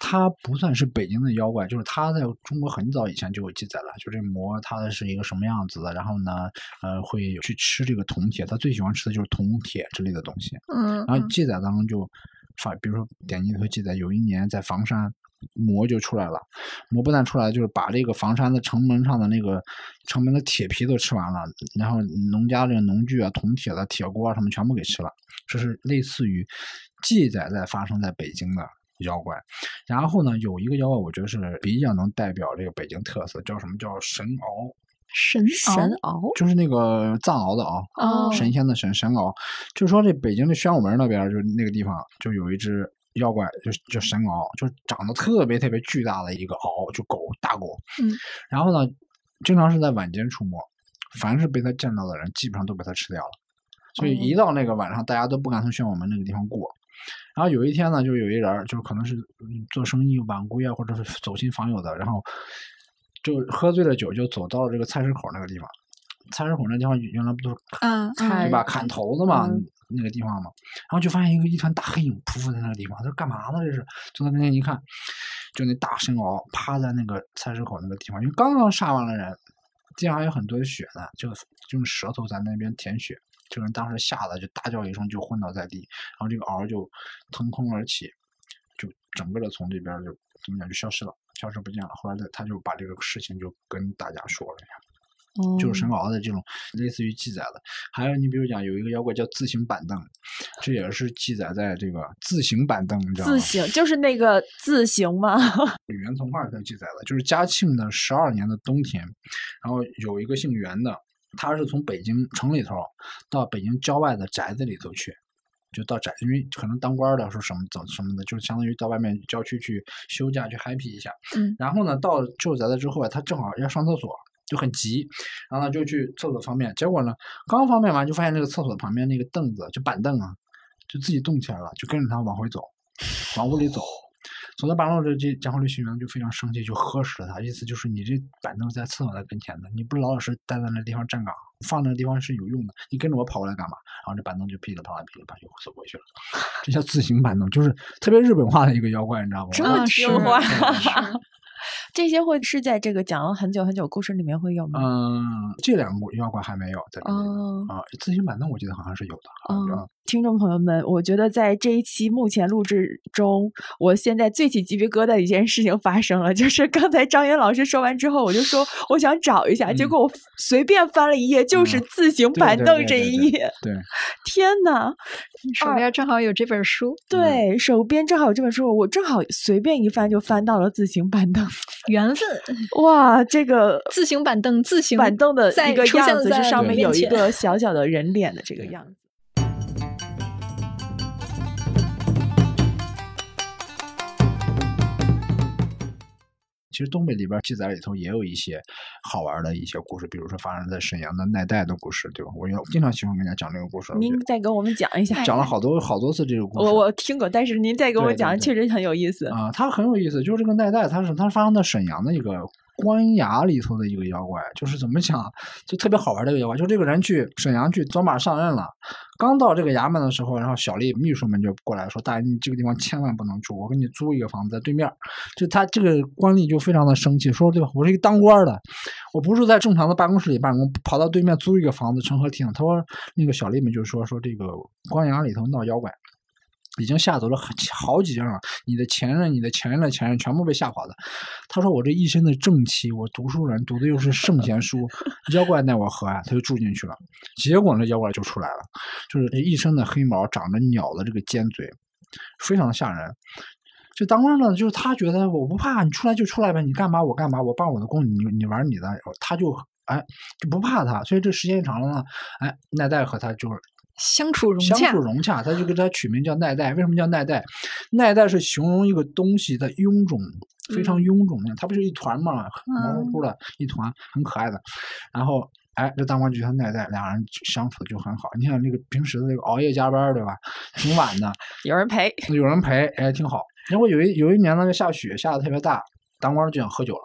它不算是北京的妖怪，就是它在中国很早以前就有记载了，就这魔它是一个什么样子的，然后呢，呃，会去吃这个铜铁，它最喜欢吃的就是铜铁之类的东西。嗯，然后嗯记载当中就发，比如说典籍里头记载，有一年在房山。魔就出来了，魔不但出来，就是把这个房山的城门上的那个城门的铁皮都吃完了，然后农家这个农具啊、铜铁的铁锅啊什么全部给吃了。这是类似于记载在发生在北京的妖怪。然后呢，有一个妖怪，我觉得是比较能代表这个北京特色，叫什么叫神獒，神神鳌鳌就是那个藏獒的獒，哦神仙的神神獒。就是说这北京的宣武门那边，就是那个地方就有一只。妖怪就就神獒，就长得特别特别巨大的一个獒，就狗大狗。嗯。然后呢，经常是在晚间出没，凡是被它见到的人，基本上都被它吃掉了。所以一到那个晚上，大家都不敢从宣武门那个地方过。然后有一天呢，就有一人，就是可能是嗯做生意晚归啊，或者是走亲访友的，然后就喝醉了酒，就走到了这个菜市口那个地方。菜市口那地方原来不都是嗯看对吧？嗯砍头的嘛，嗯那个地方嘛。然后就发现一个一团大黑影匍匐在那个地方，他说干嘛呢？这是，走到跟前一看，就那大神獒趴在那个菜市口那个地方，因为刚刚杀完了人，地上还有很多血呢，就用舌头在那边舔血。这个人当时吓得就大叫一声，就昏倒在地，然后这个獒就腾空而起，就整个的从这边就怎么讲就消失了，消失不见了。后来他他就把这个事情就跟大家说了一下。就是神哦鳌的这种类似于记载的。还有你比如讲有一个妖怪叫自行板凳，这也是记载在这个自行板凳，你知道吗？自行就是那个自行吗？袁从画上记载的，就是嘉庆的十二年的冬天，然后有一个姓袁的，他是从北京城里头到北京郊外的宅子里头去。就到宅，因为可能当官的说什么走什么的，就是相当于到外面郊区去休假去 happy 一下。嗯然后呢，到旧宅子之后啊，他正好要上厕所，就很急，然后呢就去厕所方便。结果呢，刚方便完就发现那个厕所旁边那个凳子，就板凳啊，就自己动起来了，就跟着他往回走，往屋里走。走到半路这这江湖律师员就非常生气，就呵斥了他，意思就是你这板凳在厕所的跟前的，你不老老实待在那地方站岗，放那个地方是有用的，你跟着我跑过来干嘛？然后这板凳就噼里啪啦噼里啪啦就走过去了，这叫自行板凳，就是特别日本化的一个妖怪，你知道吗？这么听 <laughs> 这些会是在这个讲了很久很久故事里面会有吗？嗯，这两个妖怪还没有在这里。哦啊，自行板凳我记得好像是有的。啊哦，听众朋友们，我觉得在这一期目前录制中，我现在最起鸡皮疙瘩的一件事情发生了，就是刚才张云老师说完之后，我就说 <laughs> 我想找一下，结嗯果我随便翻了一页，就是嗯自行对板凳这对对对一页，对，<laughs> 天呐！手边正好有这本书，对，手边正好有这本书，我正好随便一翻就翻到了自行板凳。<laughs> 缘分，哇，这个自行板凳，自行板凳的一个样子在是上面有一个小小的人脸的这个样子。其实东北里边记载里头也有一些好玩的一些故事，比如说发生在沈阳的奈代的故事，对吧？我也经常喜欢跟人家讲这个故事，您再给我们讲一下。讲了好多好多次这个故事。我我听过，但是您再给我对对讲，对确实很有意思。啊，它很有意思，就是这个奈代，它是它发生在沈阳的一个官衙里头的一个妖怪，就是怎么讲，就特别好玩的一个妖怪，就这个人去沈阳去走马上任了，刚到这个衙门的时候，然后小吏秘书们就过来说，大人，你这个地方千万不能住，我给你租一个房子在对面。就他这个官吏就非常的生气，说对吧，我是一个当官的，我不是在正常的办公室里办公，跑到对面租一个房子，成何体统？他说那个小吏们就说说这个官衙里头闹妖怪。已经吓走了很好几人了，你的前任、你的前任的前任全部被吓跑的。他说：“我这一身的正气，我读书人读的又是圣贤书，妖怪奈我何啊？”他就住进去了。结果那，妖怪就出来了，就是一身的黑毛，长着鸟的这个尖嘴，非常吓人。就当官的，就是他觉得我不怕，你出来就出来呗，你干嘛我干嘛，我办我的工，你你玩你的。他就哎就不怕他，所以这时间长了呢，哎奈代和他就是相处融洽相处融洽，他就给他取名叫奈代。为什么叫奈代？奈代是形容一个东西的臃肿，非常嗯臃肿的，它不是一团嘛，毛乎乎的一团，很可爱的。然后，哎，这大官就像奈代，两人相处的就很好。你看那个平时的那个熬夜加班，对吧？挺晚的，<laughs> 有人陪，有人陪，哎，挺好。然后有一有一年呢，就下雪，下的特别大，当官就想喝酒了，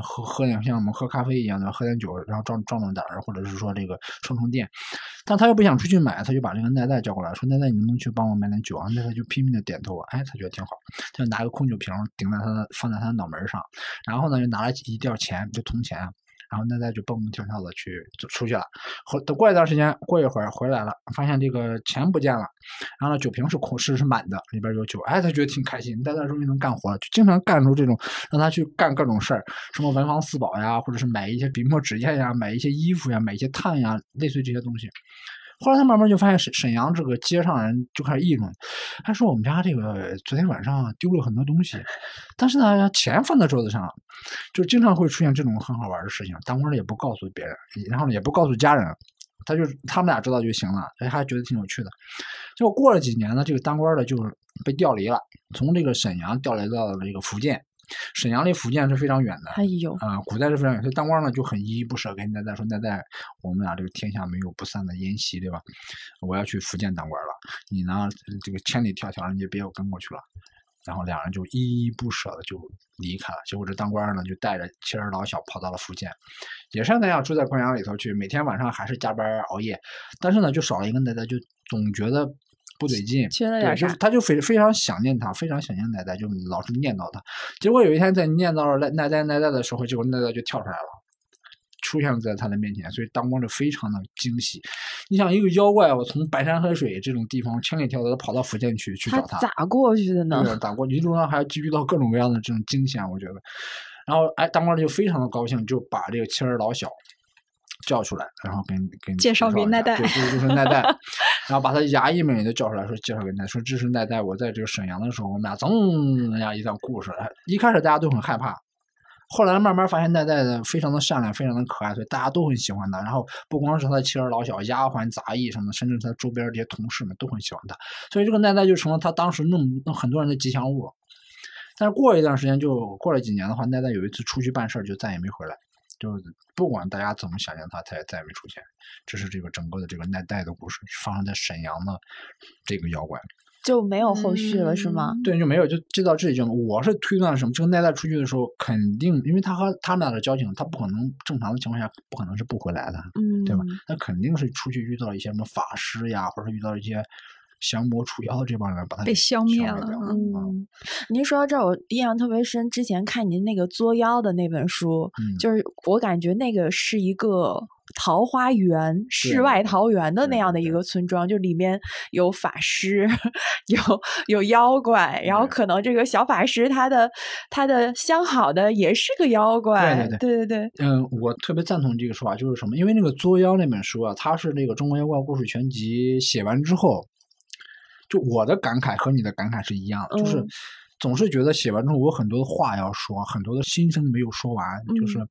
喝喝点像我们喝咖啡一样的，喝点酒，然后壮壮壮胆儿，或者是说这个充充电。但他又不想出去买，他就把这个奈奈叫过来，说奈奈，你能不能去帮我买点酒啊？奈奈就拼命的点头，哎，他觉得挺好，他就拿个空酒瓶顶在他的放在他的脑门上，然后呢，就拿了一吊钱，就铜钱。然后奈代就蹦蹦跳跳的去就出去了，后等过一段时间，过一会儿回来了，发现这个钱不见了，然后呢，酒瓶是空是是满的，里边有酒，哎，他觉得挺开心，奈代终于能干活了，就经常干出这种让他去干各种事儿，什么文房四宝呀，或者是买一些笔墨纸砚呀，买一些衣服呀，买一些炭呀，类似于这些东西。后来他慢慢就发现沈沈阳这个街上人就开始议论，他说我们家这个昨天晚上丢了很多东西，但是呢钱放在桌子上，就经常会出现这种很好玩的事情。当官的也不告诉别人，然后呢也不告诉家人，他就他们俩知道就行了，哎还觉得挺有趣的。结果过了几年呢，这个当官的就被调离了，从这个沈阳调离到了这个福建。沈阳离福建是非常远的，哎呦，啊、古代是非常远，所以当官呢就很依依不舍，跟奈奈说：“奈奈，我们俩这个天下没有不散的宴席，对吧？我要去福建当官了，你呢，这个千里迢迢你也别要跟过去了。”然后两人就依依不舍的就离开了。结果这当官呢就带着妻儿老小跑到了福建，也是那样住在官衙里头去，每天晚上还是加班熬夜，但是呢就少了一个奈代，就总觉得。不对劲，对，缺了点啥就是他就非非常想念他，非常想念奈代，就老是念叨他。结果有一天在念叨着奈奈代奈的时候，结果奈代就跳出来了，出现在他的面前，所以当官的非常的惊喜。你想一个妖怪，我从白山黑水这种地方千里迢迢的跑到福建去去找他，咋过去的呢？对，咋过一路上还遇到各种各样的这种惊险，我觉得。然后哎，当官的就非常的高兴，就把这个妻儿老小叫出来，然后跟跟介绍给一奈代对，这就是奈代。<laughs> 然后把他衙役们也都叫出来，说介绍给奈，说这是奈代。我在这个沈阳的时候，我们俩噌人家一段故事。哎一开始大家都很害怕，后来慢慢发现奈代的非常的善良，非常的可爱，所以大家都很喜欢他。然后不光是他的妻儿老小、丫鬟杂役什么的，甚至他周边这些同事们都很喜欢他。所以这个奈代就成了他当时弄弄很多人的吉祥物。但是过了一段时间，就过了几年的话，奈代有一次出去办事儿，就再也没回来。就是不管大家怎么想象他，他也再也没出现。这是这个整个的这个奈代的故事，发生在沈阳的这个妖怪。就没有后续了是吗？对，就没有，就就到这里就。我是推断什么？这个奈代出去的时候，肯定因为他和他们俩的交情，他不可能正常的情况下不可能是不回来的，嗯，对吧？那肯定是出去遇到一些什么法师呀，或者是遇到一些降魔除妖的这帮人，把他被给消灭了掉嗯嗯，您说到这儿，我印象特别深。之前看您那个作妖的那本书，嗯就是我感觉那个是一个桃花源、世外桃源的那样的一个村庄，就里面有法师，有有妖怪，然后可能这个小法师他的他的相好的也是个妖怪，对对对对，嗯，我特别赞同这个说法，就是什么？因为那个《作妖》那本书啊，它是那个《中国妖怪故事全集》写完之后，就我的感慨和你的感慨是一样的，就是嗯。总是觉得写完之后我有很多的话要说，很多的心声没有说完，就是嗯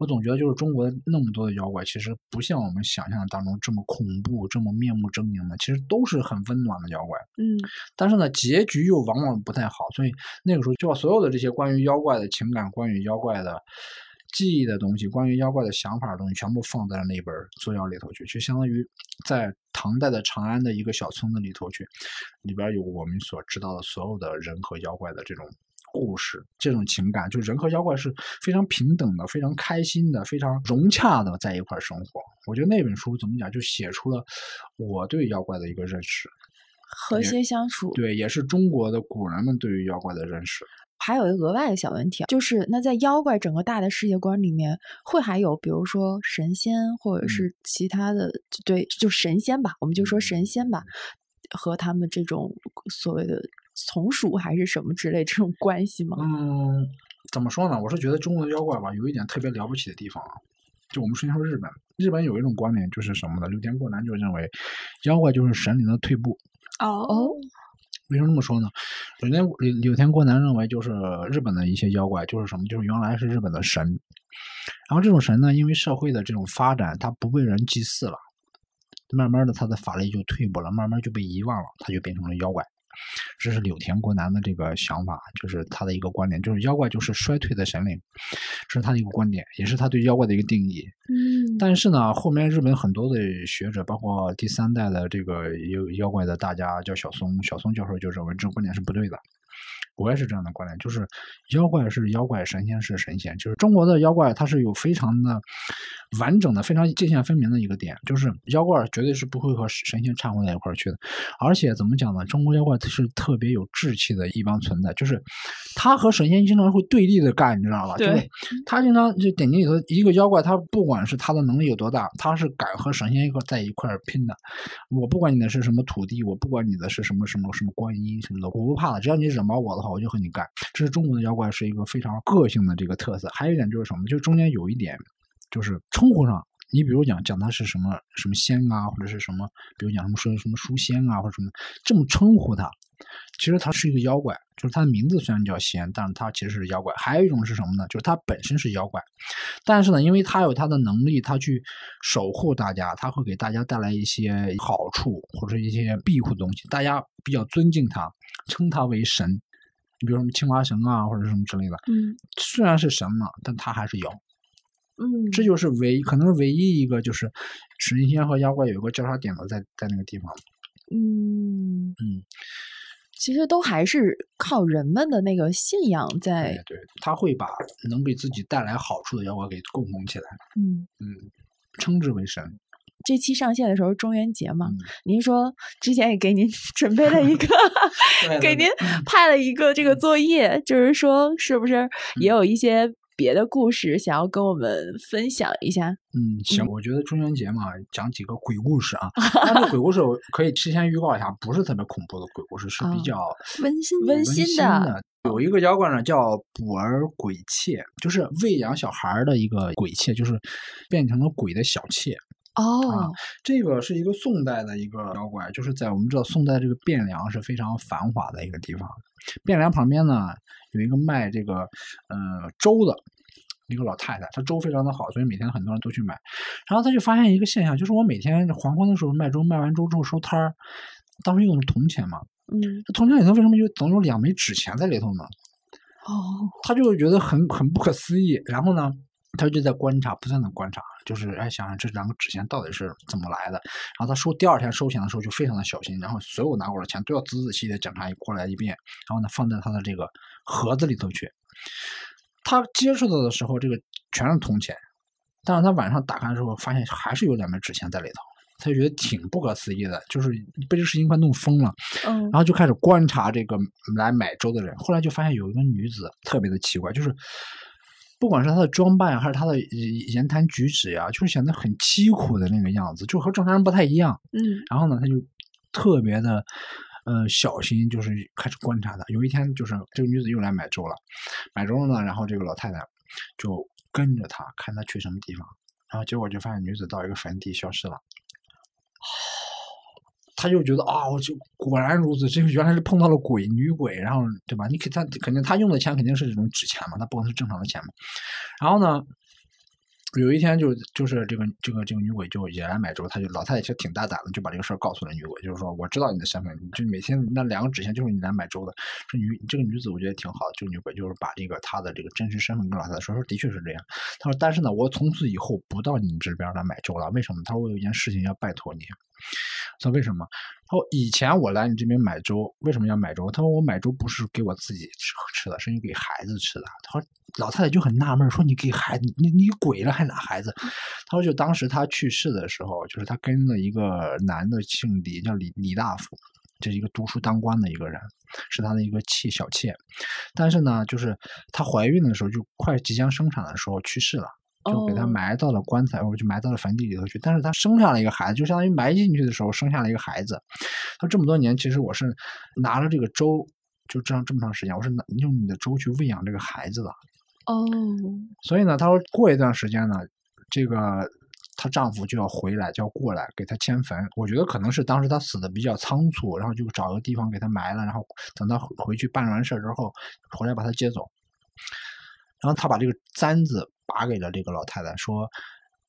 我总觉得就是中国那么多的妖怪，其实不像我们想象当中这么恐怖、这么面目狰狞的，其实都是很温暖的妖怪。嗯。但是呢，结局又往往不太好，所以那个时候就把所有的这些关于妖怪的情感、关于妖怪的记忆的东西、关于妖怪的想法的东西，全部放在了那本《作妖》里头去，就相当于在唐代的长安的一个小村子里头去，里边有我们所知道的所有的人和妖怪的这种。故事这种情感，就人和妖怪是非常平等的、非常开心的、非常融洽的在一块生活。我觉得那本书怎么讲，就写出了我对妖怪的一个认识。和谐相处。对，也是中国的古人们对于妖怪的认识。还有一个额外的小问题啊，就是那在妖怪整个大的世界观里面，会还有比如说神仙或者嗯是其他的，对，就神仙吧，我们就说神嗯仙吧，和他们这种所谓的从属还是什么之类这种 <laughs> 关系吗？嗯，怎么说呢？我是觉得中国的妖怪吧，有一点特别了不起的地方啊。就我们说一说日本，日本有一种观点就是什么呢？柳田过男就认为，妖怪就是神灵的退步。哦，为什么这么说呢？柳田柳柳田过男认为，就是日本的一些妖怪，就是什么，就是原来是日本的神，然后这种神呢，因为社会的这种发展，他不被人祭祀了，慢慢的他的法力就退步了，慢慢就被遗忘了，他就变成了妖怪。这是柳田国男的这个想法，就是他的一个观点，就是妖怪就是衰退的神灵，这是他的一个观点，也是他对妖怪的一个定义。嗯，但是呢，后面日本很多的学者，包括第三代的这个妖妖怪的大家叫小松，小松教授就认为这个观点是不对的。我也是这样的观点，就是妖怪是妖怪，神仙是神仙。就是中国的妖怪，它是有非常的完整的、非常界限分明的一个点，就是妖怪绝对是不会和神仙掺和在一块儿去的。而且怎么讲呢？中国妖怪它是特别有志气的一帮存在，就是他和神仙经常会对立的干，你知道吧？对就是他经常就典籍里头一个妖怪，他不管是他的能力有多大，他是敢和神仙一块在一块儿拼的。我不管你的是什么土地，我不管你的是什么什么什么观音什么的，我不怕的，只要你惹毛我的话，我就和你干。这是中国的妖怪是一个非常个性的这个特色。还有一点就是什么？就中间有一点就是称呼上，你比如讲讲他是什么什么仙啊，或者是什么，比如讲什么说什么书仙啊，或者什么这么称呼他，其实他是一个妖怪，就是他的名字虽然叫仙，但是他其实是妖怪。还有一种是什么呢？就是他本身是妖怪，但是呢，因为他有他的能力，他去守护大家，他会给大家带来一些好处或者一些庇护的东西，大家比较尊敬他，称他为神。你比如什么青蛙神啊，或者什么之类的，嗯虽然是神嘛，但他还是妖。嗯，这就是唯可能是唯一一个就是神仙和妖怪有一个交叉点的在在那个地方。嗯嗯，其实都还是靠人们的那个信仰在对，对，他会把能给自己带来好处的妖怪给共同起来，嗯。嗯，称之为神。这期上线的时候是中元节嘛，嗯您说之前也给您 <laughs> 准备了一个给您派了一个这个作业，就是说是不是也有一些别的故事想要跟我们分享一下？嗯，行，我觉得中元节嘛，讲几个鬼故事啊。<laughs> 但是鬼故事我可以提前预告一下，不是特别恐怖的鬼故事，是比哦较温馨温温馨馨的的。有一个妖怪呢，叫捕儿鬼妾，就是喂养小孩儿的一个鬼妾，就是变成了鬼的小妾。哦，这个是一个宋代的一个妖怪，就是在我们知道宋代这个汴梁是非常繁华的一个地方。汴梁旁边呢有一个卖这个呃粥的一个老太太，她粥非常的好，所以每天很多人都去买。然后她就发现一个现象，就是我每天黄昏的时候卖粥，卖完粥之后收摊儿，当时用的铜钱嘛，嗯，这铜钱里头为什么有总有两枚纸钱在里头呢？哦，他就觉得很很不可思议，然后呢，他就在观察，不断的观察，就是哎想想这两个纸钱到底是怎么来的。然后他收第二天收钱的时候就非常的小心，然后所有拿过的钱都要仔仔细细的检查一过来一遍，然后呢放在他的这个盒子里头去。他接触到的时候，这个全是铜钱，但是他晚上打开的时候，发现还是有两枚纸钱在里头，他就觉得挺不可思议的，就是被这事情快弄疯了。嗯然后就开始观察这个来买粥的人，后来就发现有一个女子特别的奇怪，就是不管是他的装扮，还是他的呃言谈举止呀，就是显得很凄苦的那个样子，就和正常人不太一样。嗯然后呢，他就特别的呃小心，就是开始观察她。有一天，就是这个女子又来买粥了，买粥了呢，然后这个老太太就跟着她看她去什么地方，然后结果就发现女子到一个坟地消失了。<laughs> 他就觉得啊，我就果然如此，这个原来是碰到了鬼女鬼，然后对吧？你给他肯定他用的钱肯定是这种纸钱嘛，他不可能是正常的钱嘛。然后呢，有一天就就是这个这个这个女鬼就也来买粥，他就老太太其实挺大胆的，就把这个事儿告诉了女鬼，就是说我知道你的身份，就每天那两个纸钱就是你来买粥的。这女这个女子我觉得挺好的，这个女鬼就是把这个她的这个真实身份跟老太太说，说的确是这样。她说但是呢，我从此以后不到你这边来买粥了，为什么？她说我有一件事情要拜托你。他说为什么？他说以前我来你这边买粥，为什么要买粥？他说我买粥不是给我自己吃吃的，是你给孩子吃的。他说老太太就很纳闷，说你给孩子，你你鬼了还拿孩子？他说就当时他去世的时候，就是他跟了一个男的姓李，叫李李大夫。这是一个读书当官的一个人，是他的一个妾小妾，但是呢，就是她怀孕的时候，就快即将生产的时候去世了，就给她哦埋到了棺材，或者就埋到了坟地里头去。但是她生下了一个孩子，就相当于埋进去的时候生下了一个孩子。她这么多年，其实我是拿着这个粥，就这样这么长时间，我是拿用你的粥去喂养这个孩子的。哦，所以呢，她说过一段时间呢，这个她丈夫就要回来，就要过来给她迁坟。我觉得可能是当时她死的比较仓促，然后就找个地方给她埋了，然后等她回回去办完事儿之后，回来把她接走。然后他把这个簪子拔给了这个老太太，说。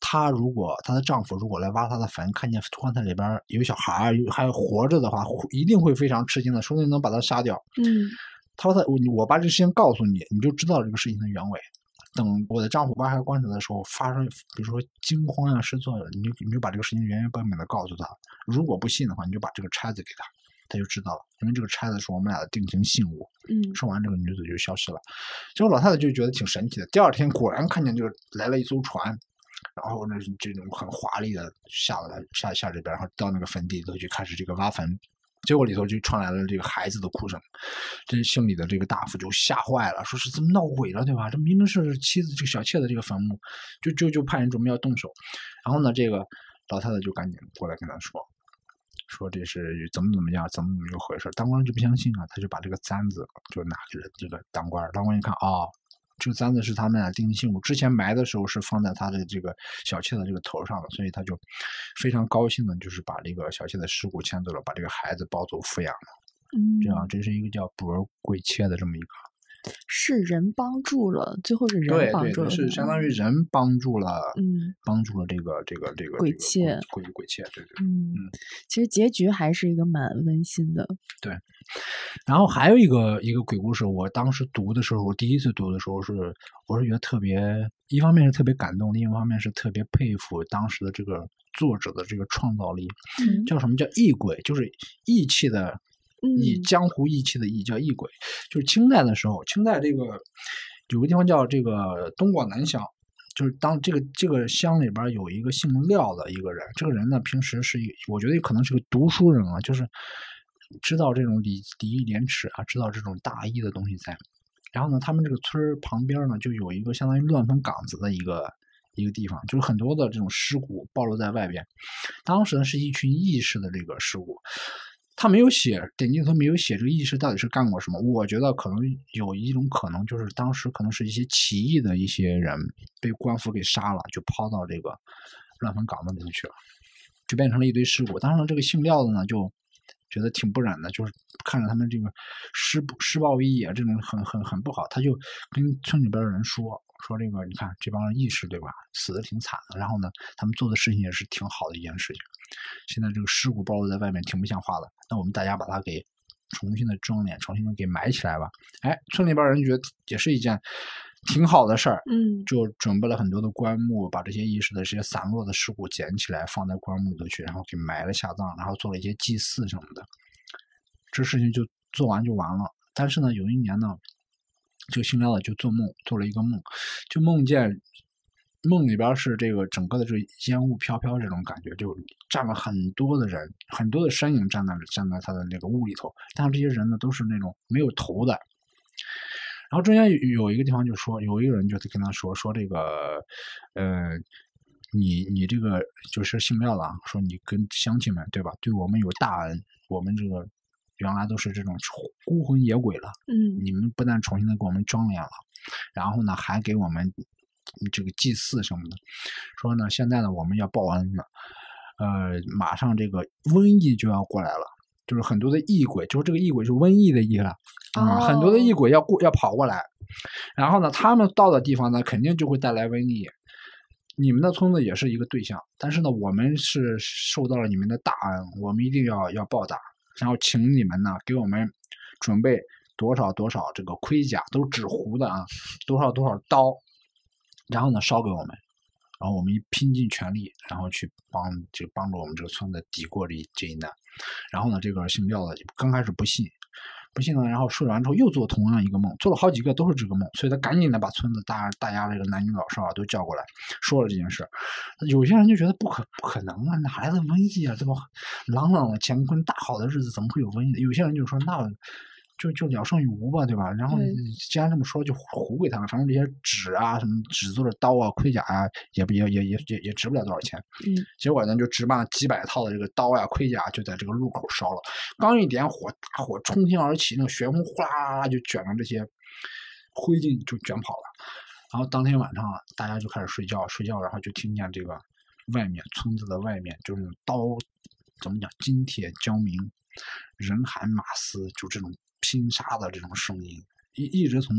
她如果她的丈夫如果来挖她的坟，看见棺材里边有小孩还活着的话，一定会非常吃惊的，说不定能把他杀掉。嗯他说他我我把这事情告诉你，你就知道这个事情的原委。等我的丈夫挖开棺材的时候，发生比如说惊慌呀、失措，你就你就把这个事情原原本本的告诉他。如果不信的话，你就把这个钗子给他，他就知道了。因为这个钗子是我们俩的定情信物。嗯说完，这个女子就消失了。结果老太太就觉得挺神奇的。第二天果然看见就是来了一艘船，然后呢这种很华丽的下了来下下这边，然后到那个坟地里头就开始这个挖坟。结果里头就传来了这个孩子的哭声，这姓李的这个大夫就吓坏了，说是怎么闹鬼了，对吧？这明明是妻子这个小妾的这个坟墓，就就就派人准备要动手。然后呢，这个老太太就赶紧过来跟他说，说这是怎么怎么样，怎么怎么一回事。当官就不相信啊，他就把这个簪子就拿给了这个当官，当官一看，哦，这个簪子是他们俩定的信物，之前埋的时候是放在他的这个小妾的这个头上的，所以他就非常高兴的，就是把这个小妾的尸骨迁走了，把这个孩子抱走抚养了。嗯，这样，这是一个叫博儿贵妾的这么一个，是人帮助了，最后是人帮助了，是相当于人帮助了，嗯帮助了这个这个这个鬼这个妾贵贵妾，对对。嗯嗯，其实结局还是一个蛮温馨的。对然后还有一个一个鬼故事，我当时读的时候，我第一次读的时候是，我是觉得特别，一方面是特别感动，另一方面是特别佩服当时的这个作者的这个创造力。嗯叫什么叫异鬼？就是义气的义，嗯江湖义气的义，叫义鬼。就是清代的时候，清代这个有个地方叫这个东莞南乡，就是当这个这个乡里边有一个姓廖的一个人，这个人呢平时是一，我觉得可能是个读书人啊，就是知道这种礼礼义廉耻啊，知道这种大义的东西在。然后呢，他们这个村儿旁边呢，就有一个相当于乱坟岗子的一个一个地方，就是很多的这种尸骨暴露在外边。当时呢，是一群义士的这个尸骨，他没有写典籍里头没有写这个义士到底是干过什么。我觉得可能有一种可能，就是当时可能是一些起义的一些人被官府给杀了，就抛到这个乱坟岗子里头去了，就变成了一堆尸骨。当时这个姓廖的呢，就觉得挺不忍的，就是看着他们这个施施暴义啊，这种很很很不好，他就跟村里边的人说说这个，你看这帮人义士对吧，死的挺惨的，然后呢，他们做的事情也是挺好的一件事情。现在这个尸骨暴露在外面，挺不像话的，那我们大家把它给重新的装殓，重新的给埋起来吧。哎，村里边人觉得也是一件挺好的事儿，嗯就准备了很多的棺木，把这些遗失的这些散落的尸骨捡起来，放在棺木里头去，然后给埋了下葬，然后做了一些祭祀什么的。这事情就做完就完了。但是呢，有一年呢，这个姓廖的就做梦，做了一个梦，就梦见梦里边是这个整个的这个烟雾飘飘这种感觉，就站了很多的人，很多的身影站在站在他的那个屋里头，但是这些人呢都是那种没有头的。然后中间有有一个地方就说，有一个人就跟他说说这个，呃，你你这个就是姓廖的啊，说你跟乡亲们对吧，对我们有大恩，我们这个原来都是这种孤魂野鬼了，嗯。你们不但重新的给我们装脸了，然后呢还给我们这个祭祀什么的，说呢现在呢我们要报恩了，呃，马上这个瘟疫就要过来了。就是很多的异鬼，就是这个异鬼是瘟疫的疫了啊、很多的异鬼要过要跑过来，然后呢，他们到的地方呢，肯定就会带来瘟疫。你们的村子也是一个对象，但是呢，我们是受到了你们的大恩，我们一定要要报答，然后请你们呢给我们准备多少多少这个盔甲，都是纸糊的啊，多少多少刀，然后呢烧给我们，然后我们一拼尽全力，然后去帮就帮助我们这个村子抵过这一这一难。然后呢，这个姓廖的刚开始不信，不信呢，然后睡完之后又做同样一个梦，做了好几个都是这个梦，所以他赶紧的把村子大大家这个男女老少啊都叫过来，说了这件事。有些人就觉得不可不可能啊，哪来的瘟疫啊？这么朗朗乾坤大好的日子，怎么会有瘟疫？有些人就说那。就就聊胜于无吧，对吧？然后既然这么说，就糊给他们。反正这些纸啊，什么纸做的刀啊、盔甲啊，也不也也也也也值不了多少钱。嗯，结果呢，就只把几百套的这个刀呀、盔甲，就在这个路口烧了。刚一点火，大火冲天而起，那个旋风哗啦啦啦就卷了这些灰烬，就卷跑了。然后当天晚上啊，大家就开始睡觉，睡觉，然后就听见这个外面村子的外面就是刀怎么讲，金铁交鸣，人喊马嘶，就这种拼杀的这种声音，一一直从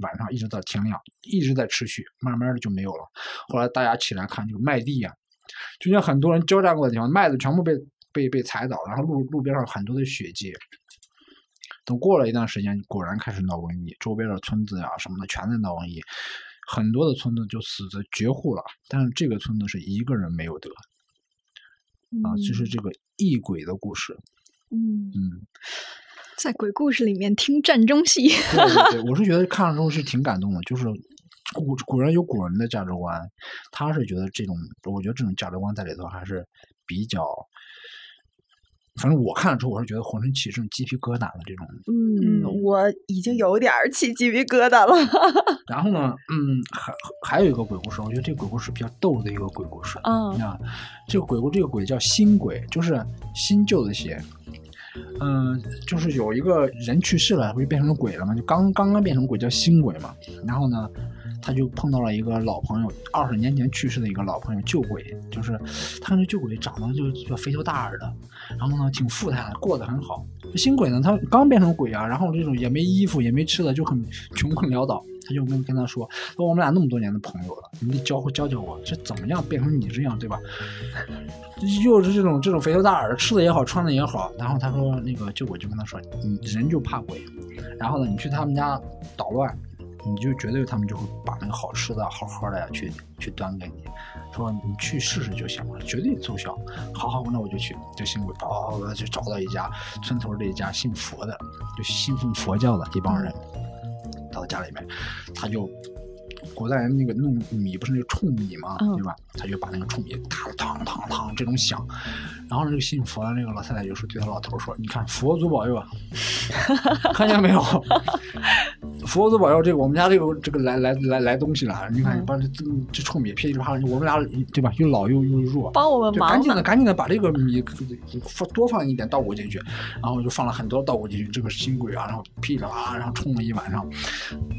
晚上一直到天亮，一直在持续，慢慢的就没有了。后来大家起来看，这个麦地呀、就像很多人交战过的地方，麦子全部被被被踩倒，然后路路边上有很多的血迹。等过了一段时间，果然开始闹瘟疫，周边的村子呀、什么的全在闹瘟疫，很多的村子就死的绝户了。但是这个村子是一个人没有得啊，就是这个异鬼的故事。嗯嗯，在鬼故事里面听战争戏，对对对，我是觉得看了之后是挺感动的，就是古古人有古人的价值观，他是觉得这种，我觉得这种价值观在里头还是比较，反正我看了之后，我是觉得浑身起这种鸡皮疙瘩的这种。嗯，我已经有点起鸡皮疙瘩了。<laughs> 然后呢，嗯，还还有一个鬼故事，我觉得这个鬼故事比较逗的一个鬼故事。嗯你看，这个鬼故这个鬼叫新鬼，就是新旧的新。嗯，就是有一个人去世了，不就变成了鬼了吗？就刚刚刚变成鬼，叫新鬼嘛。然后呢，他就碰到了一个老朋友，二十年前去世的一个老朋友，旧鬼。就是他跟这旧鬼长得就就肥头大耳的，然后呢挺富态的，过得很好。新鬼呢，他刚变成鬼啊，然后这种也没衣服也没吃的，就很穷困潦倒。就跟跟他说：“说我们俩那么多年的朋友了，你得教会教教我，这怎么样变成你这样，对吧？又是这种这种肥头大耳的，吃的也好，穿的也好。然后他说，那个就我就跟他说，你人就怕鬼，然后呢，你去他们家捣乱，你就绝对他们就会把那个好吃的好喝的呀去去端给你，说你去试试就行了，绝对奏效。好好，那我就去。这新鬼叭叭就找到一家村头这一家信佛的，就信奉佛教的一帮人。到家里面，他就古代人那个弄米不是那个冲米嘛，嗯对吧？他就把那个冲米打得当当当这种响，然后呢，这个信佛的那个老太太就说对他老头说：“你看佛祖保佑啊，<laughs> 看见没有？佛祖保佑，这个我们家这个这个来来来来东西了，你看你把这这这臭米噼里啪啦，我们俩对吧？又老又又弱，帮我们就赶紧的，赶紧的把这个米放多放一点稻谷进去，然后就放了很多稻谷进去。这个新鬼啊，然后噼里啪啦，然后冲了一晚上，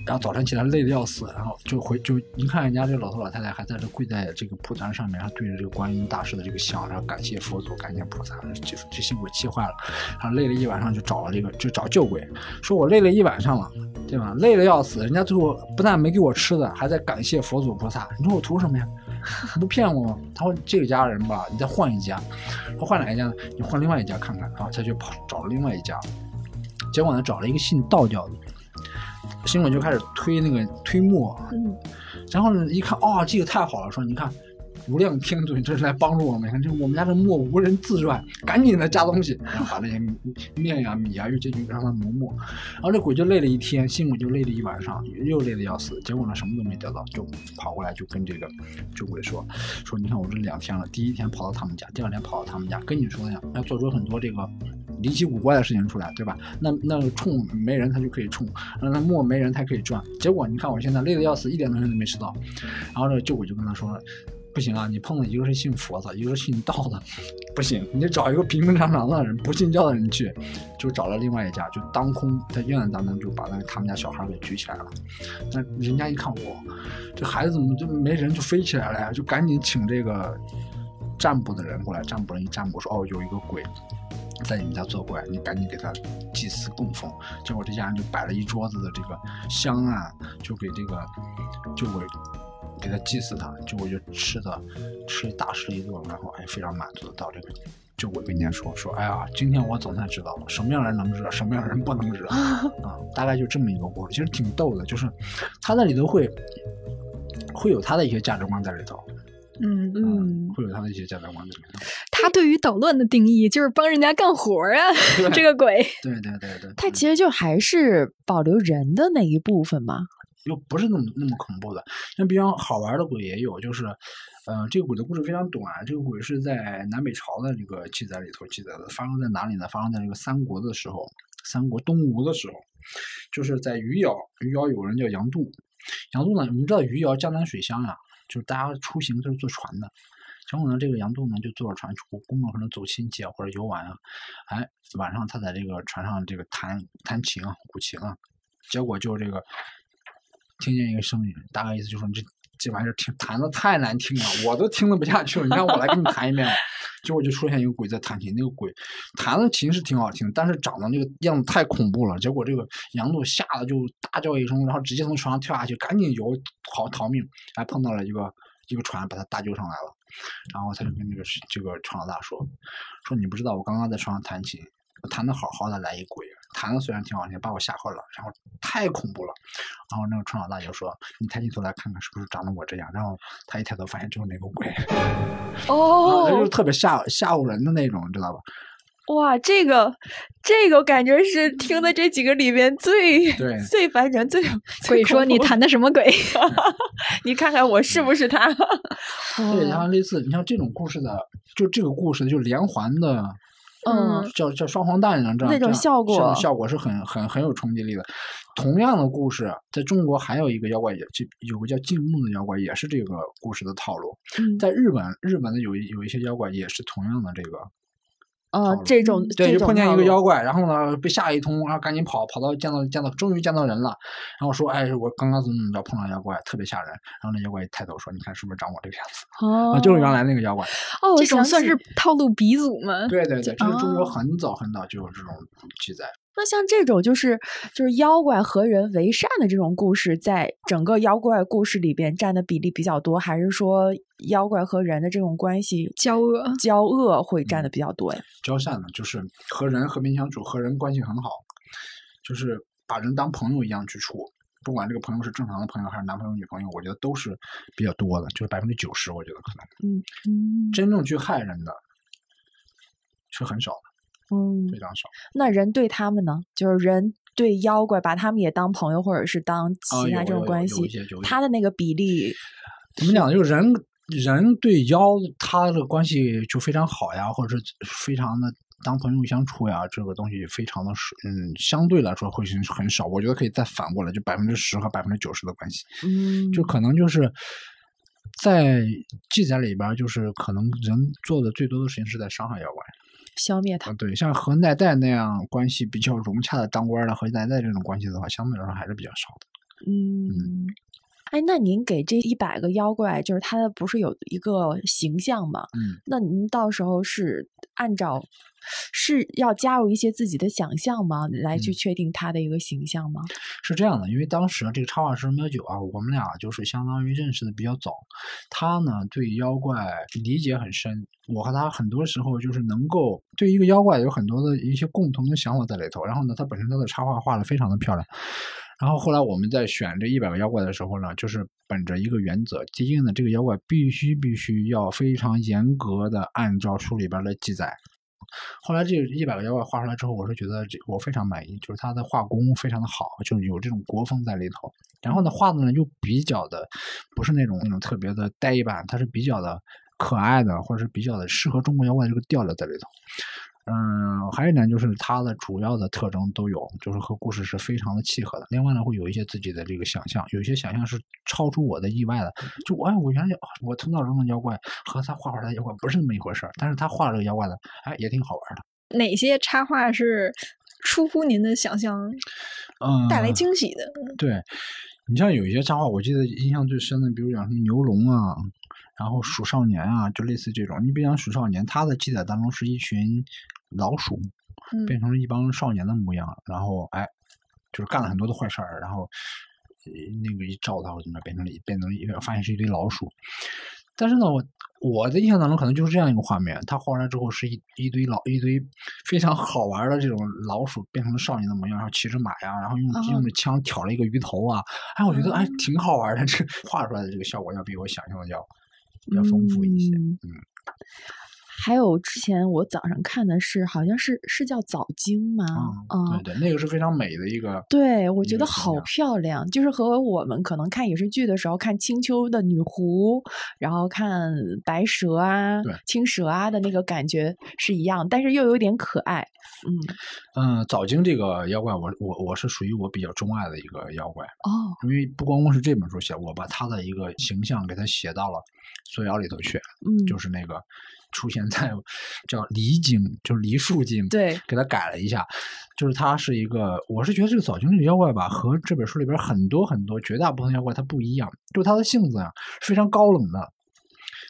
然后早晨起来累得要死，然后就回就一看人家这个老头老太太还在这跪在这个蒲团上面，然后对着这个观音大师的这个像，然后感谢佛祖，感谢菩萨，这这新鬼气坏了，然后累了一晚上就找了这个就找旧鬼，说我累了一晚上了，对吧？累得要死，人家最后不但没给我吃的，还在感谢佛祖菩萨，你说我图什么呀？你不骗我吗？他说这个家人吧，你再换一家，他换哪一家呢？你换另外一家看看，然后他就跑找了另外一家，结果呢找了一个信道教的，新闻就开始推那个推磨，嗯然后呢一看，哦，这个太好了，说你看。无量天尊这是来帮助我们，你看这我们家这磨无人自转，赶紧的加东西，然后把那些面呀、米呀又进去让它磨磨，然后这鬼就累了一天，辛鬼就累了一晚上，又累得要死，结果呢什么都没得到，就跑过来就跟这个酒鬼说说，你看我这两天了，第一天跑到他们家，第二天跑到他们家，跟你说的呀，要做出很多这个离奇古怪的事情出来，对吧？那那冲没人他就可以冲，让他磨没人他可以转，结果你看我现在累得要死，一点东西都没吃到，然后这个旧鬼就跟他说。不行啊，你碰到一个是信佛的，一个是信道的，不行，你找一个平平常常的人，不信教的人去，就找了另外一家，就当空在院子当中就把那他们家小孩给举起来了。那人家一看，我这孩子怎么就没人就飞起来了呀？就赶紧请这个占卜的人过来，占卜人一占卜说，哦，有一个鬼。在你们家作怪，你赶紧给他祭祀供奉。结果这家人就摆了一桌子的这个香啊，就给这个就给给他祭祀他，就我就吃的吃大吃一顿，然后哎非常满足的到这个。就我跟人家说说，哎呀，今天我总算知道了什么样人能惹，什么样人不能惹 <laughs> 啊、大概就这么一个故事，其实挺逗的，就是他在里头会会有他的一些价值观在里头，嗯，嗯，会有他的一些价值观在里头。他对于捣乱的定义就是帮人家干活儿啊，<laughs> 这个鬼。对对对对，他其实就还是保留人的那一部分嘛。又不是那么那么恐怖的。像比较好玩的鬼也有，就是，呃，这个鬼的故事非常短。这个鬼是在南北朝的这个记载里头记载的，发生在哪里呢？发生在这个三国的时候，三国东吴的时候，就是在余姚。余姚有人叫杨度，杨度呢，我们知道余姚江南水乡呀、就是大家出行都是坐船的。结果呢，这个杨度呢就坐着船出公路，可能走亲戚啊或者游玩啊，哎，晚上他在这个船上这个弹弹琴啊、古琴啊，结果就这个听见一个声音，大概意思就是说你这这玩意儿听弹的太难听了，我都听得不下去了，你让我来给你弹一遍吧。结果就出现一个鬼在弹琴，那个鬼弹的琴是挺好听，但是长得那个样子太恐怖了。结果这个杨度吓得就大叫一声，然后直接从床上跳下去，赶紧游逃逃命，还碰到了一个一个船把他搭救上来了。然后他就跟那个这个船老大说：“说你不知道我刚刚在床上弹琴，我弹的好好的，来一鬼，弹的虽然挺好听，把我吓坏了，然后太恐怖了。然后那个船老大就说：你抬起头来看看是不是长得我这样。然后他一抬头发现就是那个鬼，<laughs> 哦，就是特别吓吓唬人的那种，知道吧？哇，这个这个感觉是听的这几个里边最 <laughs> 最烦人 <laughs> 最鬼说你弹的什么鬼？你看看我是不是他？对，然后类似你像这种故事的，就这个故事就连环的。嗯，叫叫双黄蛋一样，这样那种效果，效果是很很很有冲击力的。同样的故事，在中国还有一个妖怪，也就有个叫静木的妖怪，也是这个故事的套路。在日本，日本的有一有一些妖怪也是同样的这个。呃，这种对，就碰见一个妖怪，然后呢被吓一通，然后赶紧跑，跑到见到见到，终于见到人了，然后说：“哎，我刚刚怎么怎么着碰到妖怪，特别吓人。”然后那妖怪一抬头说：“你看是不是长我这个样子？”哦，<laughs> 就是原来那个妖怪。哦，这种算是套路鼻祖吗？对对对，这是中国很早很早就有这种记载。那像这种就是就是妖怪和人为善的这种故事，在整个妖怪故事里边占的比例比较多，还是说妖怪和人的这种关系交恶交恶会占的比较多呀？交善呢，就是和人和平相处，和人关系很好，就是把人当朋友一样去处，不管这个朋友是正常的朋友还是男朋友女朋友，我觉得都是比较多的，就是百分之九十，我觉得可能。嗯嗯，真正去害人的是很少的。嗯，非常少。那人对他们呢？就是人对妖怪，把他们也当朋友，或者是当其他这种关系，他的那个比例怎么讲？就是人人对妖，他的关系就非常好呀，或者是非常的当朋友相处呀，这个东西非常的嗯，相对来说会是很少。我觉得可以再反过来，就百分之十和百分之九十的关系，嗯，就可能就是在记载里边，就是可能人做的最多的事情是在伤害妖怪。消灭他，对，像和奈代那样关系比较融洽的当官的和奈代这种关系的话，相对来说还是比较少的。嗯，哎，那您给这一百个妖怪，就是他不是有一个形象吗？嗯，那您到时候是按照是要加入一些自己的想象吗？来去确定他的一个形象吗？是这样的，因为当时这个插画师喵九啊，我们俩就是相当于认识的比较早，他呢对妖怪理解很深。我和他很多时候就是能够对一个妖怪有很多的一些共同的想法在里头。然后呢，他本身他的插画画的非常的漂亮。然后后来我们在选这一百个妖怪的时候呢，就是本着一个原则：第一呢，这个妖怪必须必须要非常严格的按照书里边的记载。后来这一百个妖怪画出来之后，我是觉得这我非常满意，就是他的画工非常的好，就有这种国风在里头。然后呢，画的呢又比较的不是那种那种特别的呆板，它是比较的。可爱的，或者是比较的适合中国妖怪这个调调在里头。嗯，还有一点就是它的主要的特征都有，就是和故事是非常的契合的。另外呢，会有一些自己的这个想象，有一些想象是超出我的意外的。就哎，我原来我头脑中的妖怪和他画出来的妖怪不是那么一回事儿，但是他画这个妖怪的，哎，也挺好玩的。哪些插画是出乎您的想象，嗯，带来惊喜的？对你像有一些插画，我记得印象最深的，比如讲什么牛龙啊。然后鼠少年啊，就类似这种。你比方鼠少年，他的记载当中是一群老鼠变成了一帮少年的模样，然后哎，就是干了很多的坏事儿，然后那个一照他，怎么变成了变成了一个发现是一堆老鼠。但是呢，我我的印象当中可能就是这样一个画面：他画出来之后是一一堆老一堆非常好玩的这种老鼠变成了少年的模样，然后骑着马呀，然后用用着枪挑了一个鱼头啊。哎，我觉得哎挺好玩的，这画出来的这个效果要比我想象的要。要丰富一些，嗯，还有之前我早上看的是，好像是是叫早经吗？嗯，对对，那个是非常美的一个，对我觉得好漂亮，就是和我们可能看影视剧的时候看青丘的女狐，然后看白蛇啊、青蛇啊的那个感觉是一样，但是又有点可爱，嗯嗯，早经这个妖怪，我我我是属于我比较钟爱的一个妖怪哦，因为不光光是这本书写，我把他的一个形象给他写到了。素谣里头去，嗯，就是那个出现在叫离经，就是梨树经，对，给他改了一下，就是他是一个，我是觉得这个早经这个妖怪吧，和这本书里边很多很多绝大部分妖怪它不一样，就是他的性子啊非常高冷的，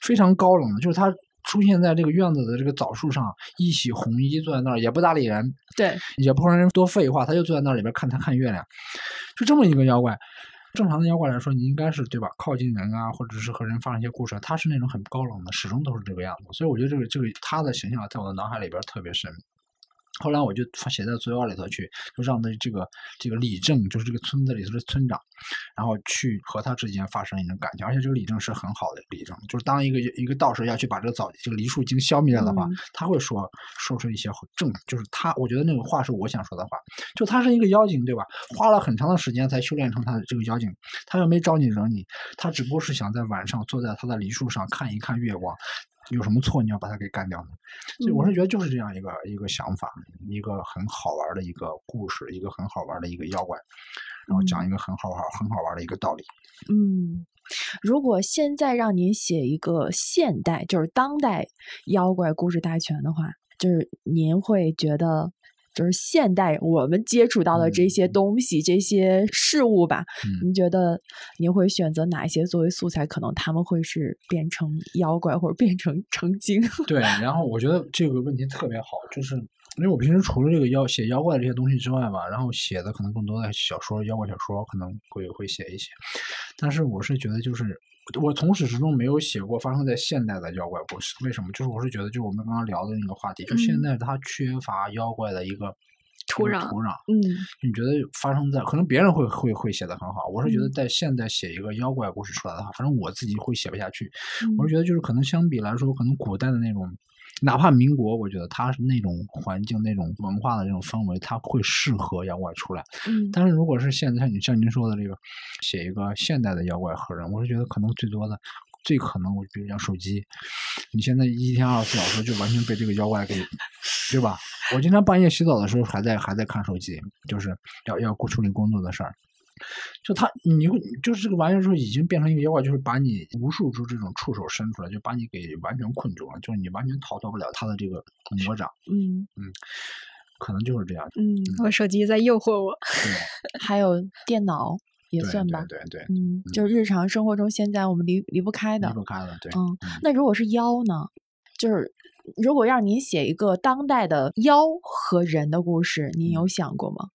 非常高冷的，就是他出现在这个院子的这个枣树上，一袭红衣坐在那儿，也不搭理人，对，也不让人多废话，他就坐在那里边看他看月亮，就这么一个妖怪。正常的妖怪来说，你应该是对吧？靠近人啊，或者是和人发生一些故事，他是那种很高冷的，始终都是这个样子。所以我觉得这个这个他的形象在我的脑海里边特别深。后来我就写在作业里头去，就让的这个这个李正，就是这个村子里头的村长，然后去和他之间发生一种感情。而且这个李正是很好的李正，就是当一个一个道士要去把这个枣这个梨树精消灭掉的话，他会说说出一些正，就是他我觉得那个话是我想说的话。就他是一个妖精，对吧？花了很长的时间才修炼成他的这个妖精，他又没招你惹你，他只不过是想在晚上坐在他的梨树上看一看月光。有什么错？你要把它给干掉呢？所以我是觉得就是这样一个一个想法，一个很好玩的一个故事，一个很好玩的一个妖怪，然后讲一个很好玩很好玩的一个道理。嗯，如果现在让您写一个现代，就是当代妖怪故事大全的话，就是您会觉得。就是现代我们接触到的这些东西、这些事物吧，您觉得您会选择哪一些作为素材？可能他们会是变成妖怪，或者变成 <laughs> 成精。对，然后我觉得这个问题特别好，就是因为我平时除了这个妖写妖怪这些东西之外吧，然后写的可能更多的小说、妖怪小说可能会会写一些，但是我是觉得就是。我从始至终没有写过发生在现代的妖怪故事，为什么？就是我是觉得，就是我们刚刚聊的那个话题，就现在它缺乏妖怪的一个土壤。土壤，嗯，你觉得发生在可能别人会会会写的很好，我是觉得在现在写一个妖怪故事出来的话，反正我自己会写不下去。我是觉得就是可能相比来说，可能古代的那种。哪怕民国，我觉得它是那种环境、那种文化的这种氛围，它会适合妖怪出来。嗯，但是如果是现在，你像您说的这个，写一个现代的妖怪和人，我是觉得可能最多的、最可能，我比如讲手机，你现在一天二十四小时就完全被这个妖怪给，对吧？我经常半夜洗澡的时候还在还在看手机，就是要要处理工作的事儿。就他，你会就是这个玩意儿，就已经变成一个妖怪，就是把你无数只这种触手伸出来，就把你给完全困住了，就是你完全逃脱不了他的这个魔掌。嗯嗯，可能就是这样。嗯，我手机在诱惑我。对，<laughs> 还有电脑也算吧。对对。嗯，就是日常生活中现在我们离离不开的。离不开的，对。嗯，那如果是妖呢？就是如果让您写一个当代的妖和人的故事，您有想过吗？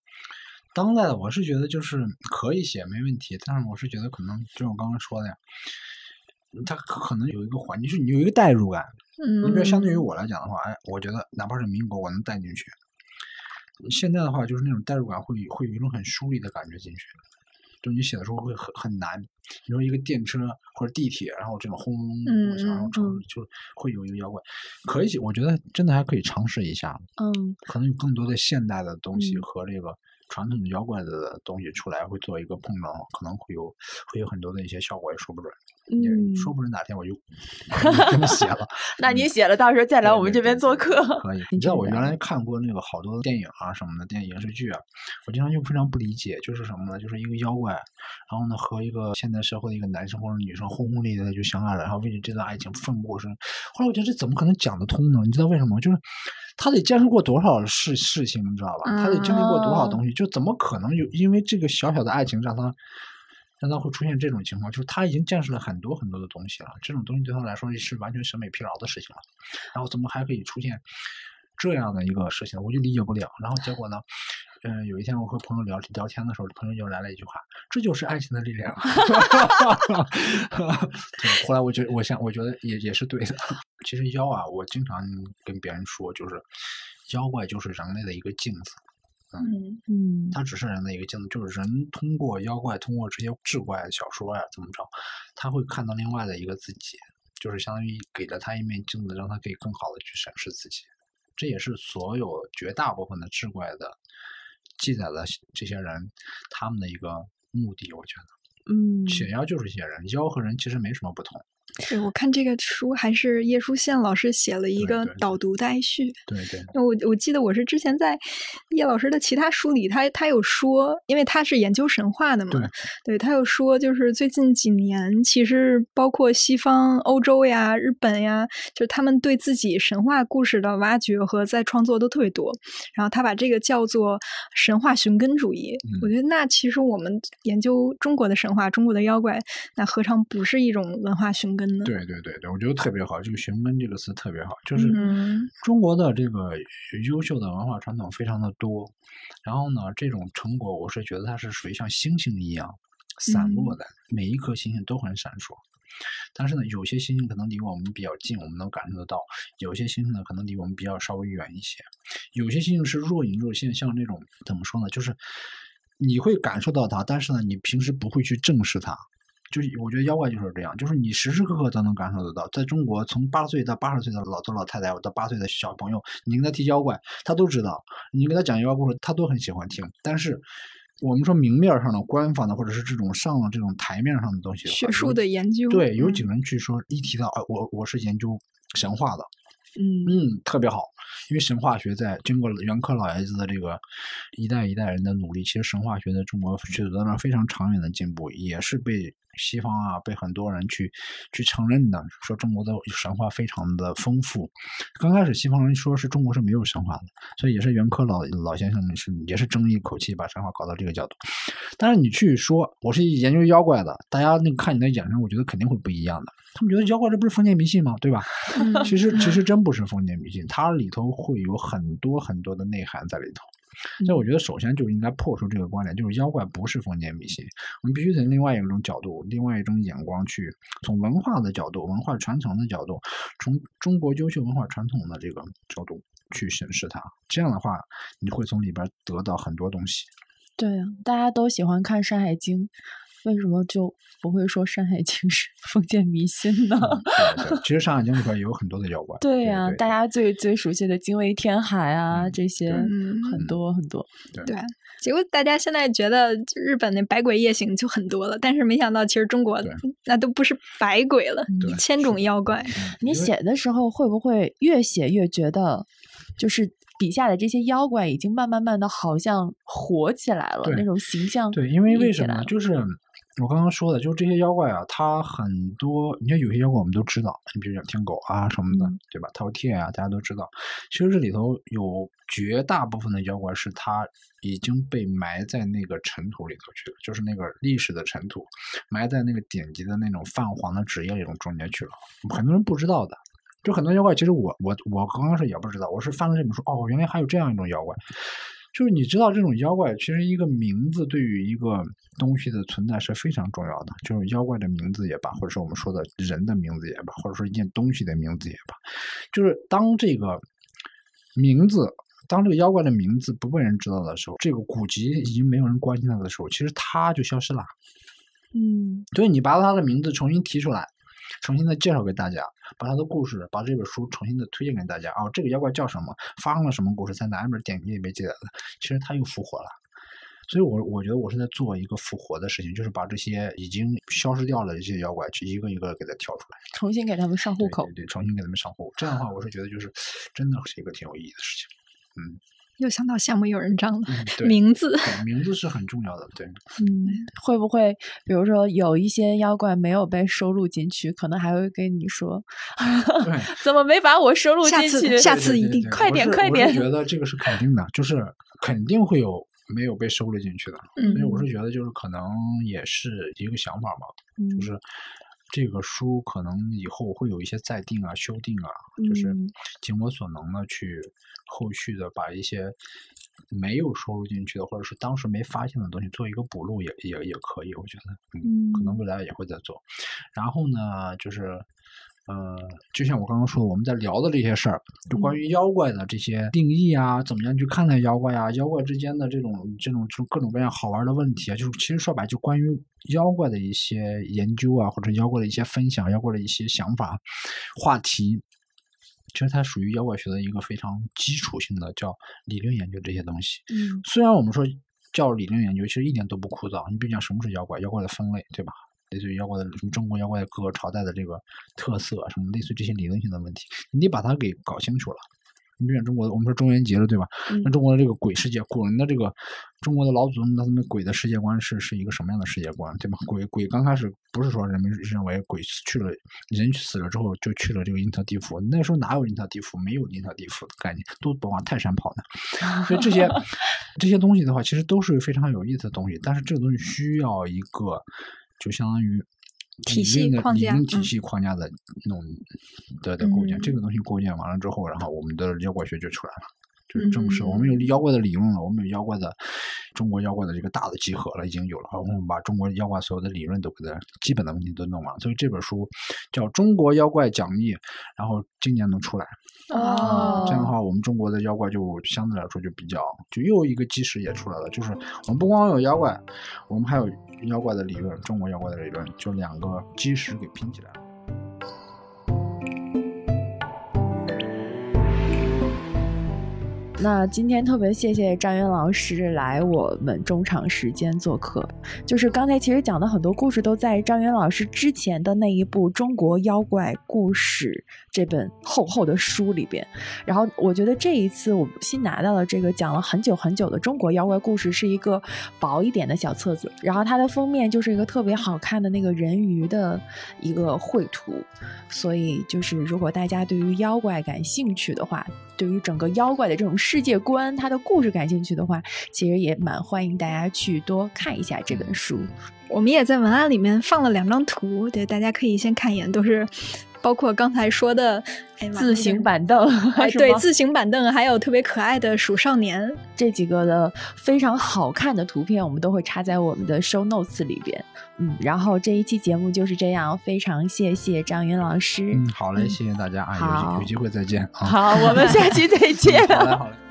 当代的我是觉得就是可以写没问题，但是我是觉得可能就我刚刚说的呀，它可能有一个环境，就是你有一个代入感。嗯。你比如相对于我来讲的话，哎，我觉得哪怕是民国，我能带进去。现在的话，就是那种代入感会会有一种很疏离的感觉进去，就你写的时候会很很难。你说一个电车或者地铁，然后这种轰隆隆响，然后就就会有一个妖怪，可以写，我觉得真的还可以尝试一下。嗯。可能有更多的现代的东西和这个。传统的妖怪的东西出来会做一个碰撞，可能会有会有很多的一些效果，也说不准。嗯，说不准哪天我就真的写了。<laughs> 那你写了，到时候再来我们这边做客。可以。你知道我原来看过那个好多电影啊什么的电影视剧啊，我经常就非常不理解，就是什么呢？就是一个妖怪，然后呢和一个现代社会的一个男生或者女生轰轰烈烈的就相爱了，然后为了这段爱情奋不顾身。后来我觉得这怎么可能讲得通呢？你知道为什么？就是他得见识过多少事事情，你知道吧？他得经历过多少东西，就怎么可能有因为这个小小的爱情让他。让他会出现这种情况，就是他已经见识了很多很多的东西了，这种东西对他来说是完全审美疲劳的事情了。然后怎么还可以出现这样的一个事情，我就理解不了。然后结果呢，嗯，有一天我和朋友聊聊天的时候，朋友就来了一句话：“这就是爱情的力量。”哈哈哈对，后来我觉得，我想，我觉得也也是对的。其实妖啊，我经常跟别人说，就是妖怪就是人类的一个镜子。嗯嗯，它只是人的一个镜子，就是人通过妖怪，通过这些志怪小说呀，怎么着，他会看到另外的一个自己，就是相当于给了他一面镜子，让他可以更好的去审视自己。这也是所有绝大部分的志怪的记载的这些人他们的一个目的，我觉得，嗯，写妖就是写人，妖和人其实没什么不同。对，我看这个书还是叶舒宪老师写了一个导读带序。对对。我我记得我是之前在叶老师的其他书里，他他有说，因为他是研究神话的嘛，对他有说，就是最近几年，其实包括西方、欧洲呀、日本呀，就是他们对自己神话故事的挖掘和再创作都特别多。然后他把这个叫做神话寻根主义。我觉得那其实我们研究中国的神话、中国的妖怪，那何尝不是一种文化寻根？呢。对对对对，我觉得特别好，这个“寻根”这个词特别好，就是嗯中国的这个优秀的文化传统非常的多，然后呢，这种成果我是觉得它是属于像星星一样散落的，每一颗星星都很闪烁。但是呢，有些星星可能离我们比较近，我们能感受得到；有些星星呢，可能离我们比较稍微远一些。有些星星是若隐若现，像那种怎么说呢，就是你会感受到它，但是呢，你平时不会去正视它。就是我觉得妖怪就是这样，就是你时时刻刻都能感受得到。在中国，从八岁到八十岁的老头老太太，到八岁的小朋友，你跟他提妖怪，他都知道；你跟他讲妖怪故事，他都很喜欢听。但是我们说明面上的、官方的，或者是这种上了这种台面上的东西的，学术的研究，对，有嗯几个人去说，一提到啊，我我是研究神话的，嗯嗯，特别好，因为神话学在经过袁科老爷子的这个一代一代人的努力，其实神话学在中国取得了非常长远的进步，也是被西方啊被很多人去去承认的，说中国的神话非常的丰富。刚开始西方人说是中国是没有神话的，所以也是袁科老老先生是也是争一口气把神话搞到这个角度。但是你去说我是研究妖怪的，大家那个看你的眼神，我觉得肯定会不一样的。他们觉得妖怪这不是封建迷信吗？对吧？嗯其实其实真不是封建迷信，它里头会有很多很多的内涵在里头。所以我觉得首先就应该破除这个观点，就是妖怪不是封建迷信，我们必须从另外一种角度、另外一种眼光去，从文化的角度、文化传承的角度，从中国优秀文化传统的这个角度去审视它。这样的话，你会从里边得到很多东西。对啊，大家都喜欢看《山海经》，为什么就不会说《山海经》是封建迷信呢？对对，其实《<laughs> 山海经》里边也有很多的妖怪。对呀、对大家最最熟悉的“精卫填海”啊，嗯这些嗯很多很多。对。结果大家现在觉得日本那百鬼夜行就很多了，但是没想到其实中国对那都不是百鬼了，千种妖怪。嗯你写的时候会不会越写越觉得，就是笔下的这些妖怪已经慢慢慢的好像活起来了，那种形象对，因为为？什么就是我刚刚说的，就是这些妖怪啊，它很多，你看有些妖怪我们都知道，你比如讲天狗啊什么的，嗯对吧？饕餮啊，大家都知道。其实这里头有绝大部分的妖怪是它已经被埋在那个尘土里头去了，就是那个历史的尘土，埋在那个典籍的那种泛黄的纸页里头中间去了。很多人不知道的。就很多妖怪，其实我我我刚刚是也不知道，我是翻了这本书，哦，原来还有这样一种妖怪。就是你知道这种妖怪，其实一个名字对于一个东西的存在是非常重要的。就是妖怪的名字也罢，或者是我们说的人的名字也罢，或者说一件东西的名字也罢，就是当这个名字，当这个妖怪的名字不被人知道的时候，这个古籍已经没有人关心它的时候，其实它就消失了。嗯所以你把它的名字重新提出来，重新的介绍给大家，把他的故事，把这本书重新的推荐给大家。哦，这个妖怪叫什么？发生了什么故事？在哪一本典籍里面记载的？其实他又复活了。所以我，我觉得我是在做一个复活的事情，就是把这些已经消失掉了的这些妖怪，去一个一个给它挑出来，重新给他们上户口。对对对，重新给他们上户口。这样的话，我是觉得就是真的是一个挺有意义的事情。又想到项目有人帐了，嗯，<laughs> 名字名字是很重要的，对。<laughs> 嗯，会不会比如说有一些妖怪没有被收录进去，可能还会跟你说，<laughs> 对怎么没把我收录进去？下次一定对对对对快点快点我觉得这个是肯定的，就是肯定会有没有被收录进去的。嗯所以我是觉得，就是可能也是一个想法吧，嗯就是这个书可能以后会有一些再定啊、修订啊，就是嗯尽我所能的去后续的把一些没有收录进去的，或者是当时没发现的东西做一个补录也，也也可以，我觉得，嗯，可能未来也会在做。然后呢，就是。呃，就像我刚刚说的，我们在聊的这些事儿，就关于妖怪的这些定义啊，怎么样去看待妖怪啊，妖怪之间的这种这种就各种各样好玩的问题啊，就是其实说白，就关于妖怪的一些研究啊，或者妖怪的一些分享，妖怪的一些想法、话题，其实它属于妖怪学的一个非常基础性的叫理论研究这些东西。嗯虽然我们说叫理论研究，其实一点都不枯燥。你比如讲什么是妖怪，妖怪的分类，对吧？类似于妖怪的什么中国妖怪各个朝代的这个特色，什么类似于这些理论性的问题，你得把它给搞清楚了。你比如讲中国的，我们说中元节了，对吧？那嗯中国的这个鬼世界，古人的这个中国的老祖宗他们鬼的世界观是是一个什么样的世界观，对吧？鬼鬼刚开始不是说人们认为鬼去了人死了之后就去了这个阴曹地府，那时候哪有阴曹地府？没有阴曹地府的概念，都不往泰山跑呢。<laughs> 所以这些这些东西的话，其实都是非常有意思的东西，但是这个东西需要一个，就相当于体系框架，理论体系框架的那种的的构建，这个东西构建完了之后，然后我们的妖怪学就出来了。就是正式，我们有妖怪的理论了，我们有妖怪的中国妖怪的这个大的集合了，已经有了。我们把中国妖怪所有的理论都给它基本的问题都弄完，所以这本书叫《中国妖怪讲义》，然后今年能出来。哦，这样的话，我们中国的妖怪就相对来说就比较，就又一个基石也出来了。就是我们不光有妖怪，我们还有妖怪的理论，中国妖怪的理论，就两个基石给拼起来了。那今天特别谢谢张云老师来我们中场时间做客。就是刚才其实讲的很多故事都在张云老师之前的那一部《中国妖怪故事》这本厚厚的书里边。然后我觉得这一次我新拿到了这个讲了很久很久的中国妖怪故事，是一个薄一点的小册子。然后它的封面就是一个特别好看的那个人鱼的一个绘图。所以就是如果大家对于妖怪感兴趣的话，对于整个妖怪的这种世界观，它的故事感兴趣的话，其实也蛮欢迎大家去多看一下这本书。我们也在文案里面放了两张图，对，大家可以先看一眼，都是。包括刚才说的自行板凳，<laughs> 对，自行板凳，还有特别可爱的鼠少年，这几个的非常好看的图片，我们都会插在我们的 show notes 里边。嗯，然后这一期节目就是这样，非常谢谢张云老师。嗯，好嘞，谢谢大家啊，有有机会再见啊。好，我们下期再见。<laughs> 好嘞，好嘞。